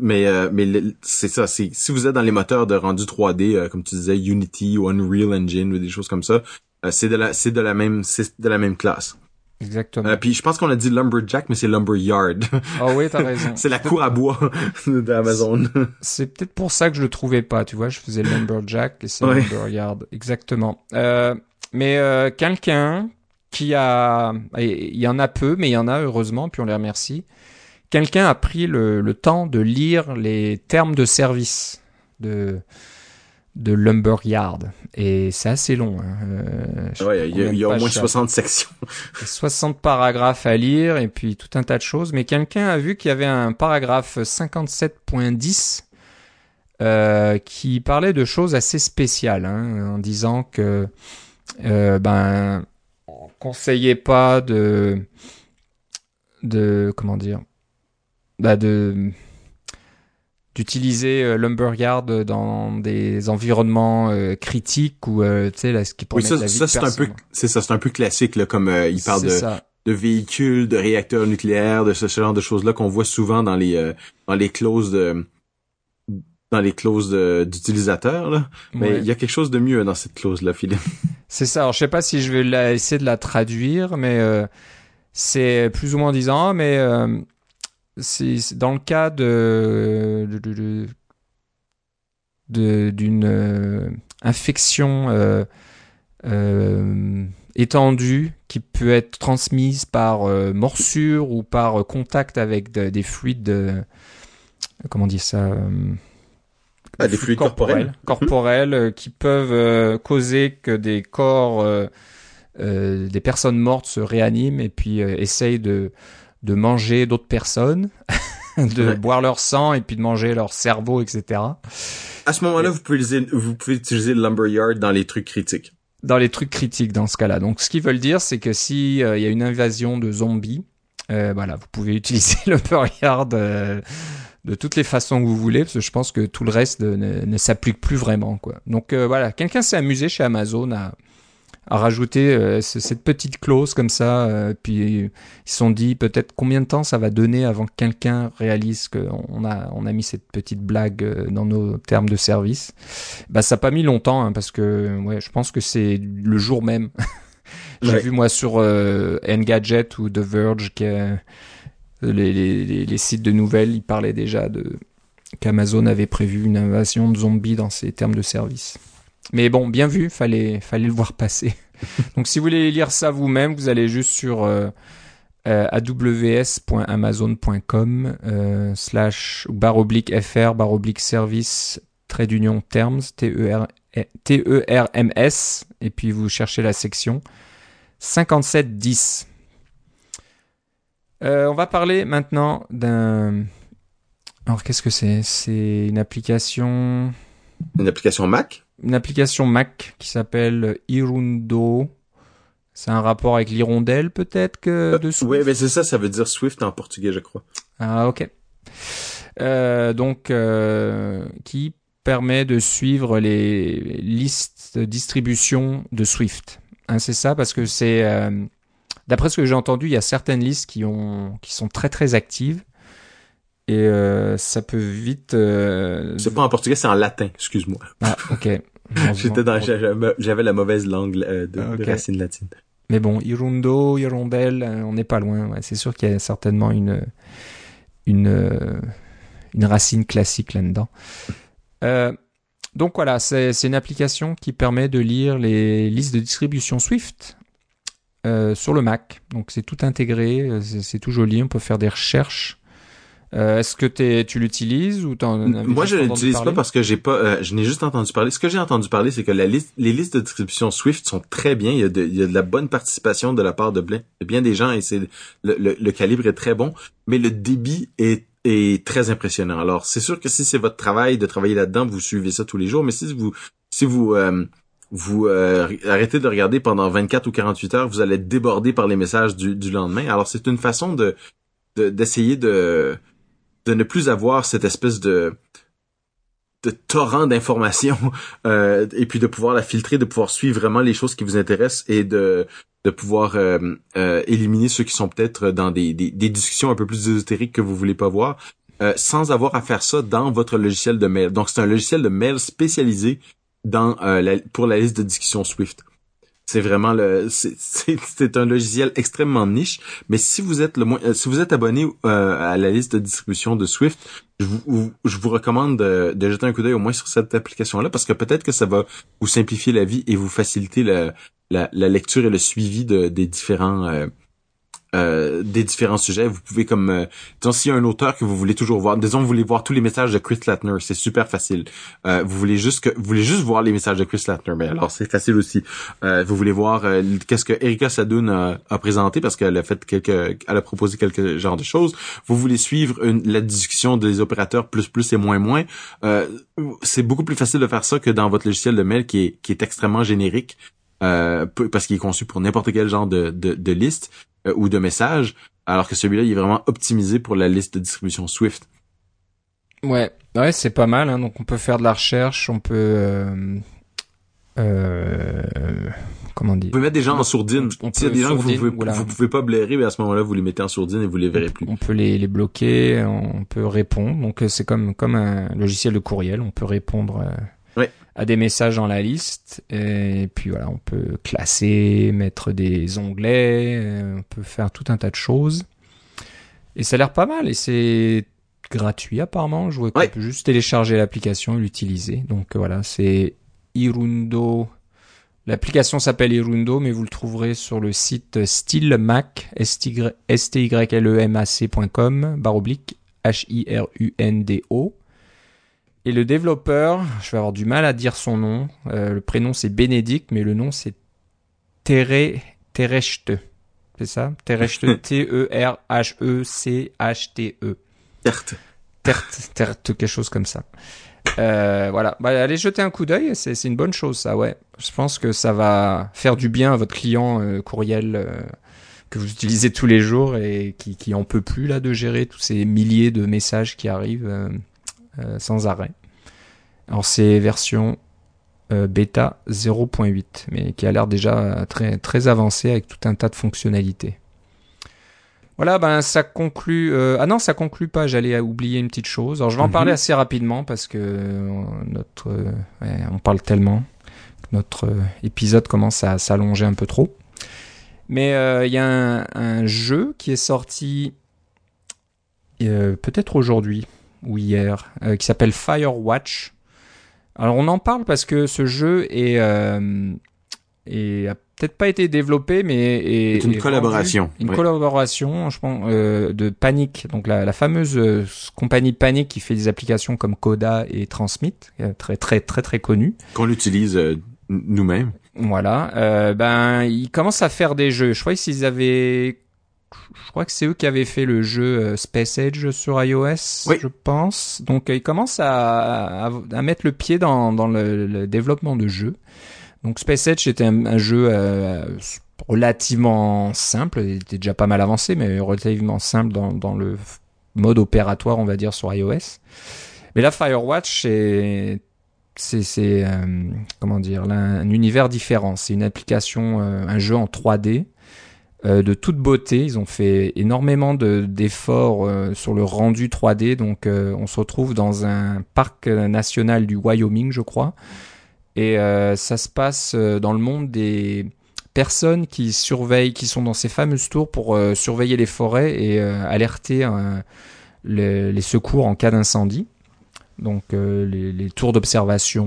B: mais mais c'est ça, c'est si vous êtes dans les moteurs de rendu 3D comme tu disais Unity ou Unreal Engine ou des choses comme ça, c'est de la c'est de la même c'est de la même classe.
A: Exactement.
B: Euh, puis je pense qu'on a dit lumberjack, mais c'est lumberyard.
A: Ah oh oui, t'as raison. *laughs*
B: c'est la cour à bois *laughs* d'Amazon.
A: C'est peut-être pour ça que je le trouvais pas, tu vois. Je faisais lumberjack et c'est lumberyard. Exactement. Euh, mais euh, quelqu'un qui a, il y en a peu, mais il y en a heureusement, puis on les remercie. Quelqu'un a pris le, le temps de lire les termes de service de de Lumberyard. Et c'est assez long. Hein.
B: Euh, il y a, au moins 60 sections.
A: 60 paragraphes à lire et puis tout un tas de choses. Mais quelqu'un a vu qu'il y avait un paragraphe 57.10 euh, qui parlait de choses assez spéciales, hein, en disant que euh, ben on conseillait pas de de comment dire bah de d'utiliser euh, Lumberyard dans des environnements euh, critiques ou euh, tu sais là ce qui pourrait
B: oui, ça, ça c'est un peu c'est ça c'est un peu classique là comme il parle de de véhicules, de réacteurs nucléaires, de ce, genre de choses-là qu'on voit souvent dans les euh, dans les clauses de dans les clauses d'utilisateurs. Mais il y a quelque chose de mieux dans cette clause-là, Philippe. *laughs*
A: C'est ça. Alors, je sais pas si je vais essayer de la traduire, mais euh, c'est plus ou moins disant, mais euh, c'est dans le cas de d'une euh, infection euh, euh, étendue qui peut être transmise par morsure ou par contact avec des fluides, comment dire ça
B: ah, des fluides corporels,
A: corporels, *laughs* qui peuvent causer que des corps, des personnes mortes se réaniment et puis essayent de de manger d'autres personnes, *laughs* de boire leur sang et puis de manger leur cerveau, etc.
B: À ce moment-là, vous pouvez, utiliser, vous pouvez utiliser le lumberyard dans les trucs critiques.
A: Dans les trucs critiques dans ce cas-là. Donc, ce qu'ils veulent dire, c'est que si euh, il y a une invasion de zombies, euh, voilà, vous pouvez *laughs* utiliser le lumberyard euh, de toutes les façons que vous voulez, parce que je pense que tout le reste ne, ne s'applique plus vraiment, quoi. Donc voilà, quelqu'un s'est amusé chez Amazon à à rajouter euh, cette petite clause comme ça. Euh, puis ils se sont dit peut-être combien de temps ça va donner avant que quelqu'un réalise qu'on a on a mis cette petite blague euh, dans nos termes de service. Bah ça n'a pas mis longtemps hein, parce que ouais, je pense que c'est le jour même. *laughs* J'ai vu moi sur Engadget ou The Verge que les, les, les, sites de nouvelles, ils parlaient déjà de qu'Amazon avait prévu une invasion de zombies dans ses termes de service. Mais bon, bien vu, fallait, fallait le voir passer. *laughs* Donc si vous voulez lire ça vous-même, vous allez juste sur euh, euh, aws.amazon.com euh, slash barre oblique fr barre oblique service trait d'union terms T-E-R-M-S e et puis vous cherchez la section 5710. Euh, on va parler maintenant d'un... Alors qu'est-ce que c'est? C'est une application...
B: Une application Mac?
A: Une application Mac qui s'appelle Irundo. C'est un rapport avec l'hirondelle peut-être que de
B: Swift? Oui, mais c'est ça, ça veut dire Swift en portugais, je crois.
A: Ah ok. Euh, donc euh, qui permet de suivre les listes de distribution de Swift. Hein, c'est ça parce que c'est euh, d'après ce que j'ai entendu, il y a certaines listes qui ont qui sont très très actives et euh, ça peut vite. Euh...
B: C'est pas en portugais, c'est en latin. Excuse-moi.
A: Ah, ok. *laughs*
B: J'étais dans, j'avais la mauvaise langue euh, de, racine latine.
A: Mais bon, Irundo, Hirondelle, euh, on n'est pas loin. Ouais, c'est sûr qu'il y a certainement une une une racine classique là-dedans. Euh, donc voilà, c'est une application qui permet de lire les listes de distribution Swift euh, sur le Mac. Donc c'est tout intégré, c'est tout joli. On peut faire des recherches euh, est-ce que tu l'utilises ou t'en
B: Moi, je l'utilise pas parce que j'ai pas, euh, je n'ai juste entendu parler. Ce que j'ai entendu parler, c'est que la liste, les listes de distribution Swift sont très bien. Il y a de, il y a de la bonne participation de la part de bien, bien des gens et c'est le, le, calibre est très bon, mais le débit est est très impressionnant. Alors, c'est sûr que si c'est votre travail de travailler là-dedans, vous suivez ça tous les jours, mais si vous si vous euh, vous arrêtez de regarder pendant 24 ou 48 heures, vous allez être débordé par les messages du, du lendemain. Alors, c'est une façon de d'essayer de de ne plus avoir cette espèce de de torrent d'informations *laughs* euh, et puis de pouvoir la filtrer, de pouvoir suivre vraiment les choses qui vous intéressent et de de pouvoir euh, euh, éliminer ceux qui sont peut-être dans des, des, des, discussions un peu plus ésotériques que vous voulez pas voir, sans avoir à faire ça dans votre logiciel de mail. Donc c'est un logiciel de mail spécialisé dans pour la liste de discussion Swift. C'est vraiment le, *laughs* c'est un logiciel extrêmement niche. Mais si vous êtes le moins, euh, si vous êtes abonné euh, à la liste de distribution de Swift, je vous, je vous recommande de, de jeter un coup d'œil au moins sur cette application-là parce que peut-être que ça va vous simplifier la vie et vous faciliter la, la, la lecture et le suivi de, des différents euh, euh, des différents sujets. Vous pouvez comme euh, disons s'il y a un auteur que vous voulez toujours voir, disons vous voulez voir tous les messages de Chris Latner, c'est super facile. Euh, vous voulez juste que vous voulez juste voir les messages de Chris Latner, mais alors c'est facile aussi. Euh, vous voulez voir euh, qu'est-ce que Erika Sadoun a, a, présenté parce qu'elle a fait quelques elle a proposé quelques genres de choses. Vous voulez suivre une, la discussion des opérateurs plus plus et moins moins. c'est beaucoup plus facile de faire ça que dans votre logiciel de mail qui est qui est extrêmement générique. Euh, parce qu'il est conçu pour n'importe quel genre de, de, de liste. Euh, ou de messages, alors que celui-là, il est vraiment optimisé pour la liste de distribution Swift.
A: Ouais, ouais, c'est pas mal. Hein. Donc on peut faire de la recherche, on peut. Euh, euh, comment dire
B: Vous pouvez mettre des gens en sourdine.
A: On
B: S'il y a des gens que vous pouvez,
A: voilà.
B: vous pouvez pas blairer, mais à ce moment-là, vous les mettez en sourdine et vous les verrez plus.
A: On peut les, les bloquer, on peut répondre. Donc euh, c'est comme comme un logiciel de courriel, on peut répondre euh,
B: Ouais.
A: À des messages dans la liste. Et puis voilà, on peut classer, mettre des onglets, euh, on peut faire tout un tas de choses. Et ça a l'air pas mal et c'est gratuit apparemment. Je vois qu'on
B: Ouais.
A: peut juste télécharger l'application et l'utiliser. Donc euh, voilà, c'est Irundo. L'application s'appelle Irundo, mais vous le trouverez sur le site stylemac, S-T-Y-L-E-M-A-C.com, barre oblique, H-I-R-U-N-D-O. Et le développeur, je vais avoir du mal à dire son nom. Euh, le prénom c'est Bénédicte, mais le nom c'est Tere, Terechte. C'est ça? Terechte, *laughs* T-E-R-H-E-C-H-T-E.
B: Certes.
A: Terte, terte, quelque chose comme ça. Euh, voilà. Bah, allez jeter un coup d'œil, c'est une bonne chose, ça, ouais. Je pense que ça va faire du bien à votre client euh, courriel euh, que vous utilisez tous les jours et qui, qui en peut plus là de gérer tous ces milliers de messages qui arrivent sans arrêt. Alors c'est version euh, bêta 0.8, mais qui a l'air déjà très très avancée avec tout un tas de fonctionnalités. Voilà, ben ça conclut. euh, Ah non, ça conclut pas. J'allais oublier une petite chose. Alors je vais en
B: Mhm.
A: parler assez rapidement parce que euh, notre, euh, ouais, on parle tellement que notre euh, épisode commence à s'allonger un peu trop. Mais euh, il y a un, un jeu qui est sorti euh, peut-être aujourd'hui ou hier, euh, qui s'appelle Firewatch. Alors on en parle parce que ce jeu est, euh, est a peut-être pas été développé, mais est,
B: C'est une
A: est
B: collaboration.
A: Une collaboration, je pense, euh, de Panic, donc la, la fameuse euh, compagnie Panic qui fait des applications comme Coda et Transmit, euh, très très très très connue.
B: Qu'on l'utilise euh, nous-mêmes.
A: Voilà, euh, ben ils commencent à faire des jeux. Je crois qu'ils avaient, je crois que c'est eux qui avaient fait le jeu euh, Space Age sur iOS,
B: Oui.
A: je pense. Donc ils commencent à, à, à mettre le pied dans, dans le, le développement de jeux. Donc Space Age était un, un jeu euh, relativement simple, il était déjà pas mal avancé, mais relativement simple dans, dans le mode opératoire, on va dire, sur iOS. Mais là, Firewatch, c'est c'est c'est euh, comment dire là, un univers différent. C'est une application, euh, un jeu en 3D euh, de toute beauté. Ils ont fait énormément de d'efforts euh, sur le rendu 3D. Donc euh, on se retrouve dans un parc national du Wyoming, je crois, et ça se passe dans le monde des personnes qui surveillent, qui sont dans ces fameuses tours pour surveiller les forêts et alerter les, secours en cas d'incendie. Donc euh, les, les tours d'observation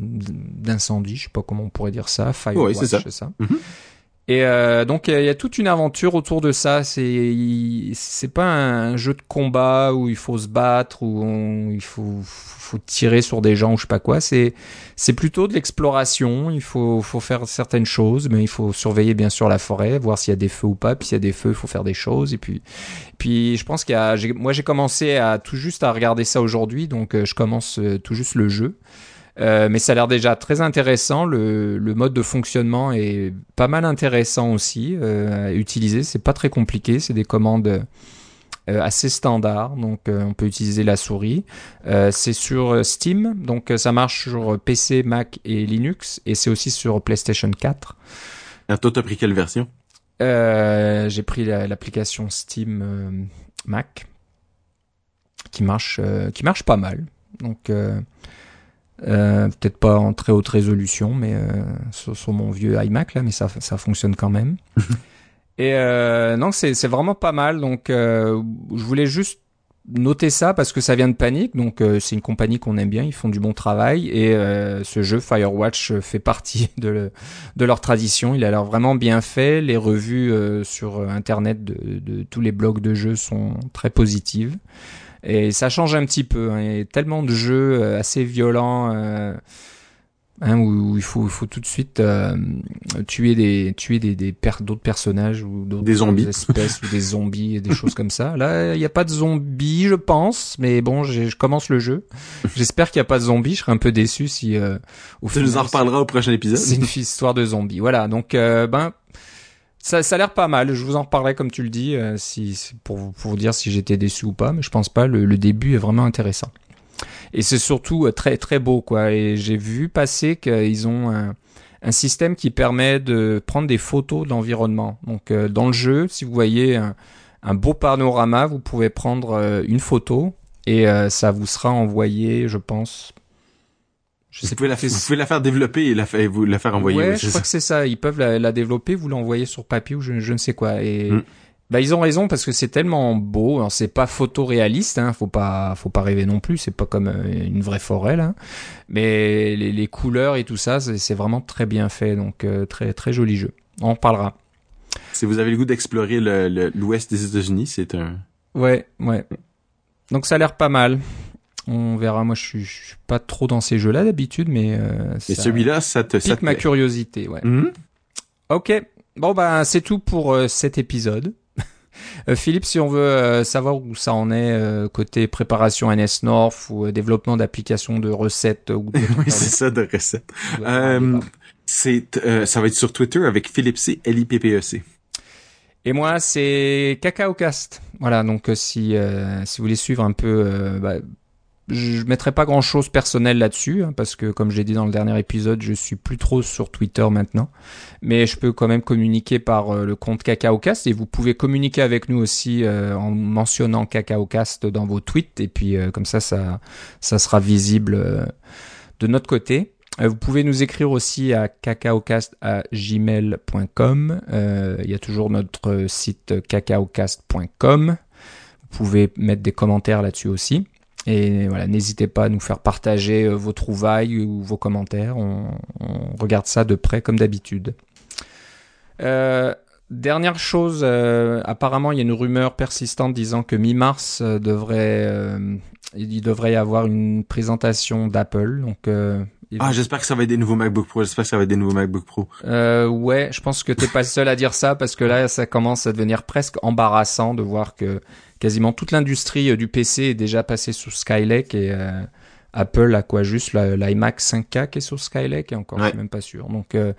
A: d'incendie, je sais pas comment on pourrait dire ça, Firewatch,
B: Ouais, c'est ça. Mhm.
A: Et euh, donc il y a toute une aventure autour de ça. C'est c'est pas un jeu de combat où il faut se battre où il faut faut tirer sur des gens ou je sais pas quoi. C'est c'est plutôt de l'exploration. Il faut faut faire certaines choses, mais il faut surveiller bien sûr la forêt, voir s'il y a des feux ou pas. Puis s'il y a des feux, il faut faire des choses. Et puis puis je pense qu'il y a moi j'ai commencé à tout juste à regarder ça aujourd'hui, donc euh, je commence euh, tout juste le jeu. Euh, mais ça a l'air déjà très intéressant. Le, le mode de fonctionnement est pas mal intéressant aussi euh, à utiliser. C'est pas très compliqué. C'est des commandes euh, assez standards. Donc on peut utiliser la souris. C'est sur Steam. Donc ça marche sur PC, Mac et Linux. Et c'est aussi sur PlayStation 4.
B: Alors, toi, t'as pris quelle version?
A: J'ai pris la- l'application Steam Mac qui marche, qui marche pas mal. Donc euh, peut-être pas en très haute résolution, mais euh, sur, sur mon vieux iMac là, mais ça, ça fonctionne quand même. *laughs* Et euh, non, c'est c'est vraiment pas mal. Donc euh, je voulais juste noter ça parce que ça vient de Panic. Donc euh, c'est une compagnie qu'on aime bien, ils font du bon travail et euh, ce jeu Firewatch fait partie *laughs* de le, de leur tradition. Il a l'air vraiment bien fait. Les revues euh, sur internet de, de tous les blogs de jeux sont très positives. Et ça change un petit peu. hein. Il y a tellement de jeux euh, assez violents euh, hein, où, où il faut, faut tout de suite euh, tuer des tuer des, des per- d'autres personnages ou d'autres
B: zombies. *laughs*
A: espèces ou des zombies et des choses comme ça. Là, il n'y a pas de zombies, je pense, mais bon, je commence le jeu. J'espère qu'il n'y a pas de zombies. Je serais un peu déçu si euh, au
B: Tu nous en reparleras au prochain épisode.
A: c'est une histoire de zombies. Voilà, donc euh, ben ça, ça a l'air pas mal. Je vous en reparlerai comme tu le dis, euh, si pour vous pour dire si j'étais déçu ou pas, mais je pense pas. Le, début est vraiment intéressant. Et c'est surtout euh, très très beau quoi. Et j'ai vu passer qu'ils ont un, système qui permet de prendre des photos de l'environnement. Donc dans le jeu, si vous voyez un beau panorama, vous pouvez prendre une photo et ça vous sera envoyé, je pense,
B: je vous, pouvez la, vous pouvez la faire développer et la, vous la faire envoyer.
A: Ouais, je crois que c'est ça. Ils peuvent la, développer, vous l'envoyer sur papier ou je, ne sais quoi. Et mm. bah ils ont raison parce que c'est tellement beau. Alors c'est pas photoréaliste, hein. Faut pas, faut pas rêver non plus. C'est pas comme euh, une vraie forêt là. Mais les, les couleurs et tout ça, c'est vraiment très bien fait. Donc euh, très très joli jeu. On en parlera.
B: Si vous avez le goût d'explorer l'ouest des États-Unis, c'est un.
A: Ouais, ouais. Donc ça a l'air pas mal. On verra. Moi, je suis, suis pas trop dans ces jeux-là d'habitude, mais. Euh,
B: celui-là, ça te.
A: Pique ma curiosité, ouais.
B: Mhm.
A: Ok. Bon bah c'est tout pour euh, cet épisode. *laughs* Euh, Philippe, si on veut euh, savoir où ça en est côté préparation NS North ou développement d'applications de recettes ou *laughs*
B: oui, c'est ça de recettes. c'est ça va être sur Twitter avec Philippe C L I P P E C.
A: Et moi, c'est CacaoCast. Voilà, donc si si vous voulez suivre un peu bah, je mettrai pas grand chose personnel là-dessus hein, parce que comme j'ai dit dans le dernier épisode, je suis plus trop sur Twitter maintenant, mais je peux quand même communiquer par euh, le compte CacaoCast et vous pouvez communiquer avec nous aussi euh, en mentionnant CacaoCast dans vos tweets et puis euh, comme ça ça ça sera visible de notre côté. Vous pouvez nous écrire aussi à cacaocast@gmail.com. Il y a toujours notre site cacaocast.com. Vous pouvez mettre des commentaires là-dessus aussi. Et voilà, n'hésitez pas à nous faire partager euh, vos trouvailles ou vos commentaires. On, regarde ça de près comme d'habitude. Euh, dernière chose, euh, apparemment il y a une rumeur persistante disant que mi-mars devrait, il devrait y avoir une présentation d'Apple. Donc
B: ah, j'espère que ça va être des nouveaux MacBook Pro. J'espère que ça va être des nouveaux MacBook Pro.
A: Euh, ouais, je pense que t'es pas le seul à dire ça parce que là, ça commence à devenir presque embarrassant de voir que quasiment toute l'industrie euh, du PC est déjà passée sous Skylake et euh, Apple a quoi juste l'iMac 5K qui est sur Skylake et encore, je suis même pas sûr. Donc euh,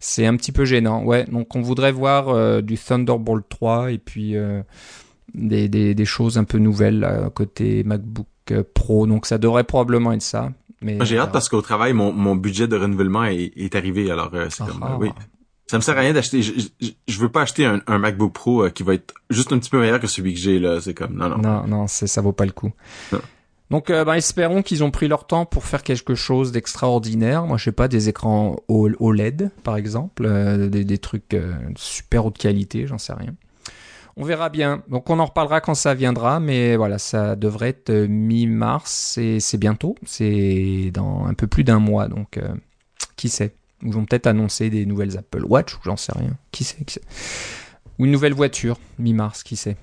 A: c'est un petit peu gênant. Ouais, donc on voudrait voir du Thunderbolt 3 et puis des, des, des, choses un peu nouvelles à côté MacBook Pro. Donc ça devrait probablement être ça. Mais
B: j'ai hâte parce qu'au travail, mon, mon budget de renouvellement est, est arrivé. Alors c'est comme ah. oui. Ça me sert à rien d'acheter. Je, je, veux pas acheter un, un MacBook Pro euh, qui va être juste un petit peu meilleur que celui que j'ai là. C'est comme non non.
A: Non non, c'est ça vaut pas le coup. Donc euh, ben, espérons qu'ils ont pris leur temps pour faire quelque chose d'extraordinaire. Moi je sais pas des écrans OLED par exemple, euh, des, des, trucs super haute qualité, j'en sais rien. On verra bien. Donc on en reparlera quand ça viendra, mais voilà, ça devrait être mi-mars et c'est bientôt. C'est dans un peu plus d'un mois, donc qui sait? Ils vont peut-être annoncer des nouvelles Apple Watch, ou j'en sais rien. Qui sait, qui sait? Ou une nouvelle voiture, mi-mars, qui sait?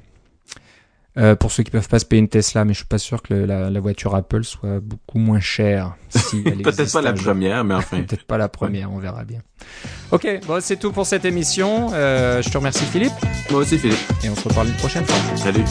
A: Euh, pour ceux qui peuvent pas se payer une Tesla, mais je suis pas sûr que la, voiture Apple soit beaucoup moins chère.
B: Si *laughs* peut-être pas la première, mais enfin. *laughs*
A: peut-être pas la première, on verra bien. Ok, bon, c'est tout pour cette émission. Euh, je te remercie Philippe.
B: Moi aussi Philippe.
A: Et on se reparle une prochaine fois.
B: Salut.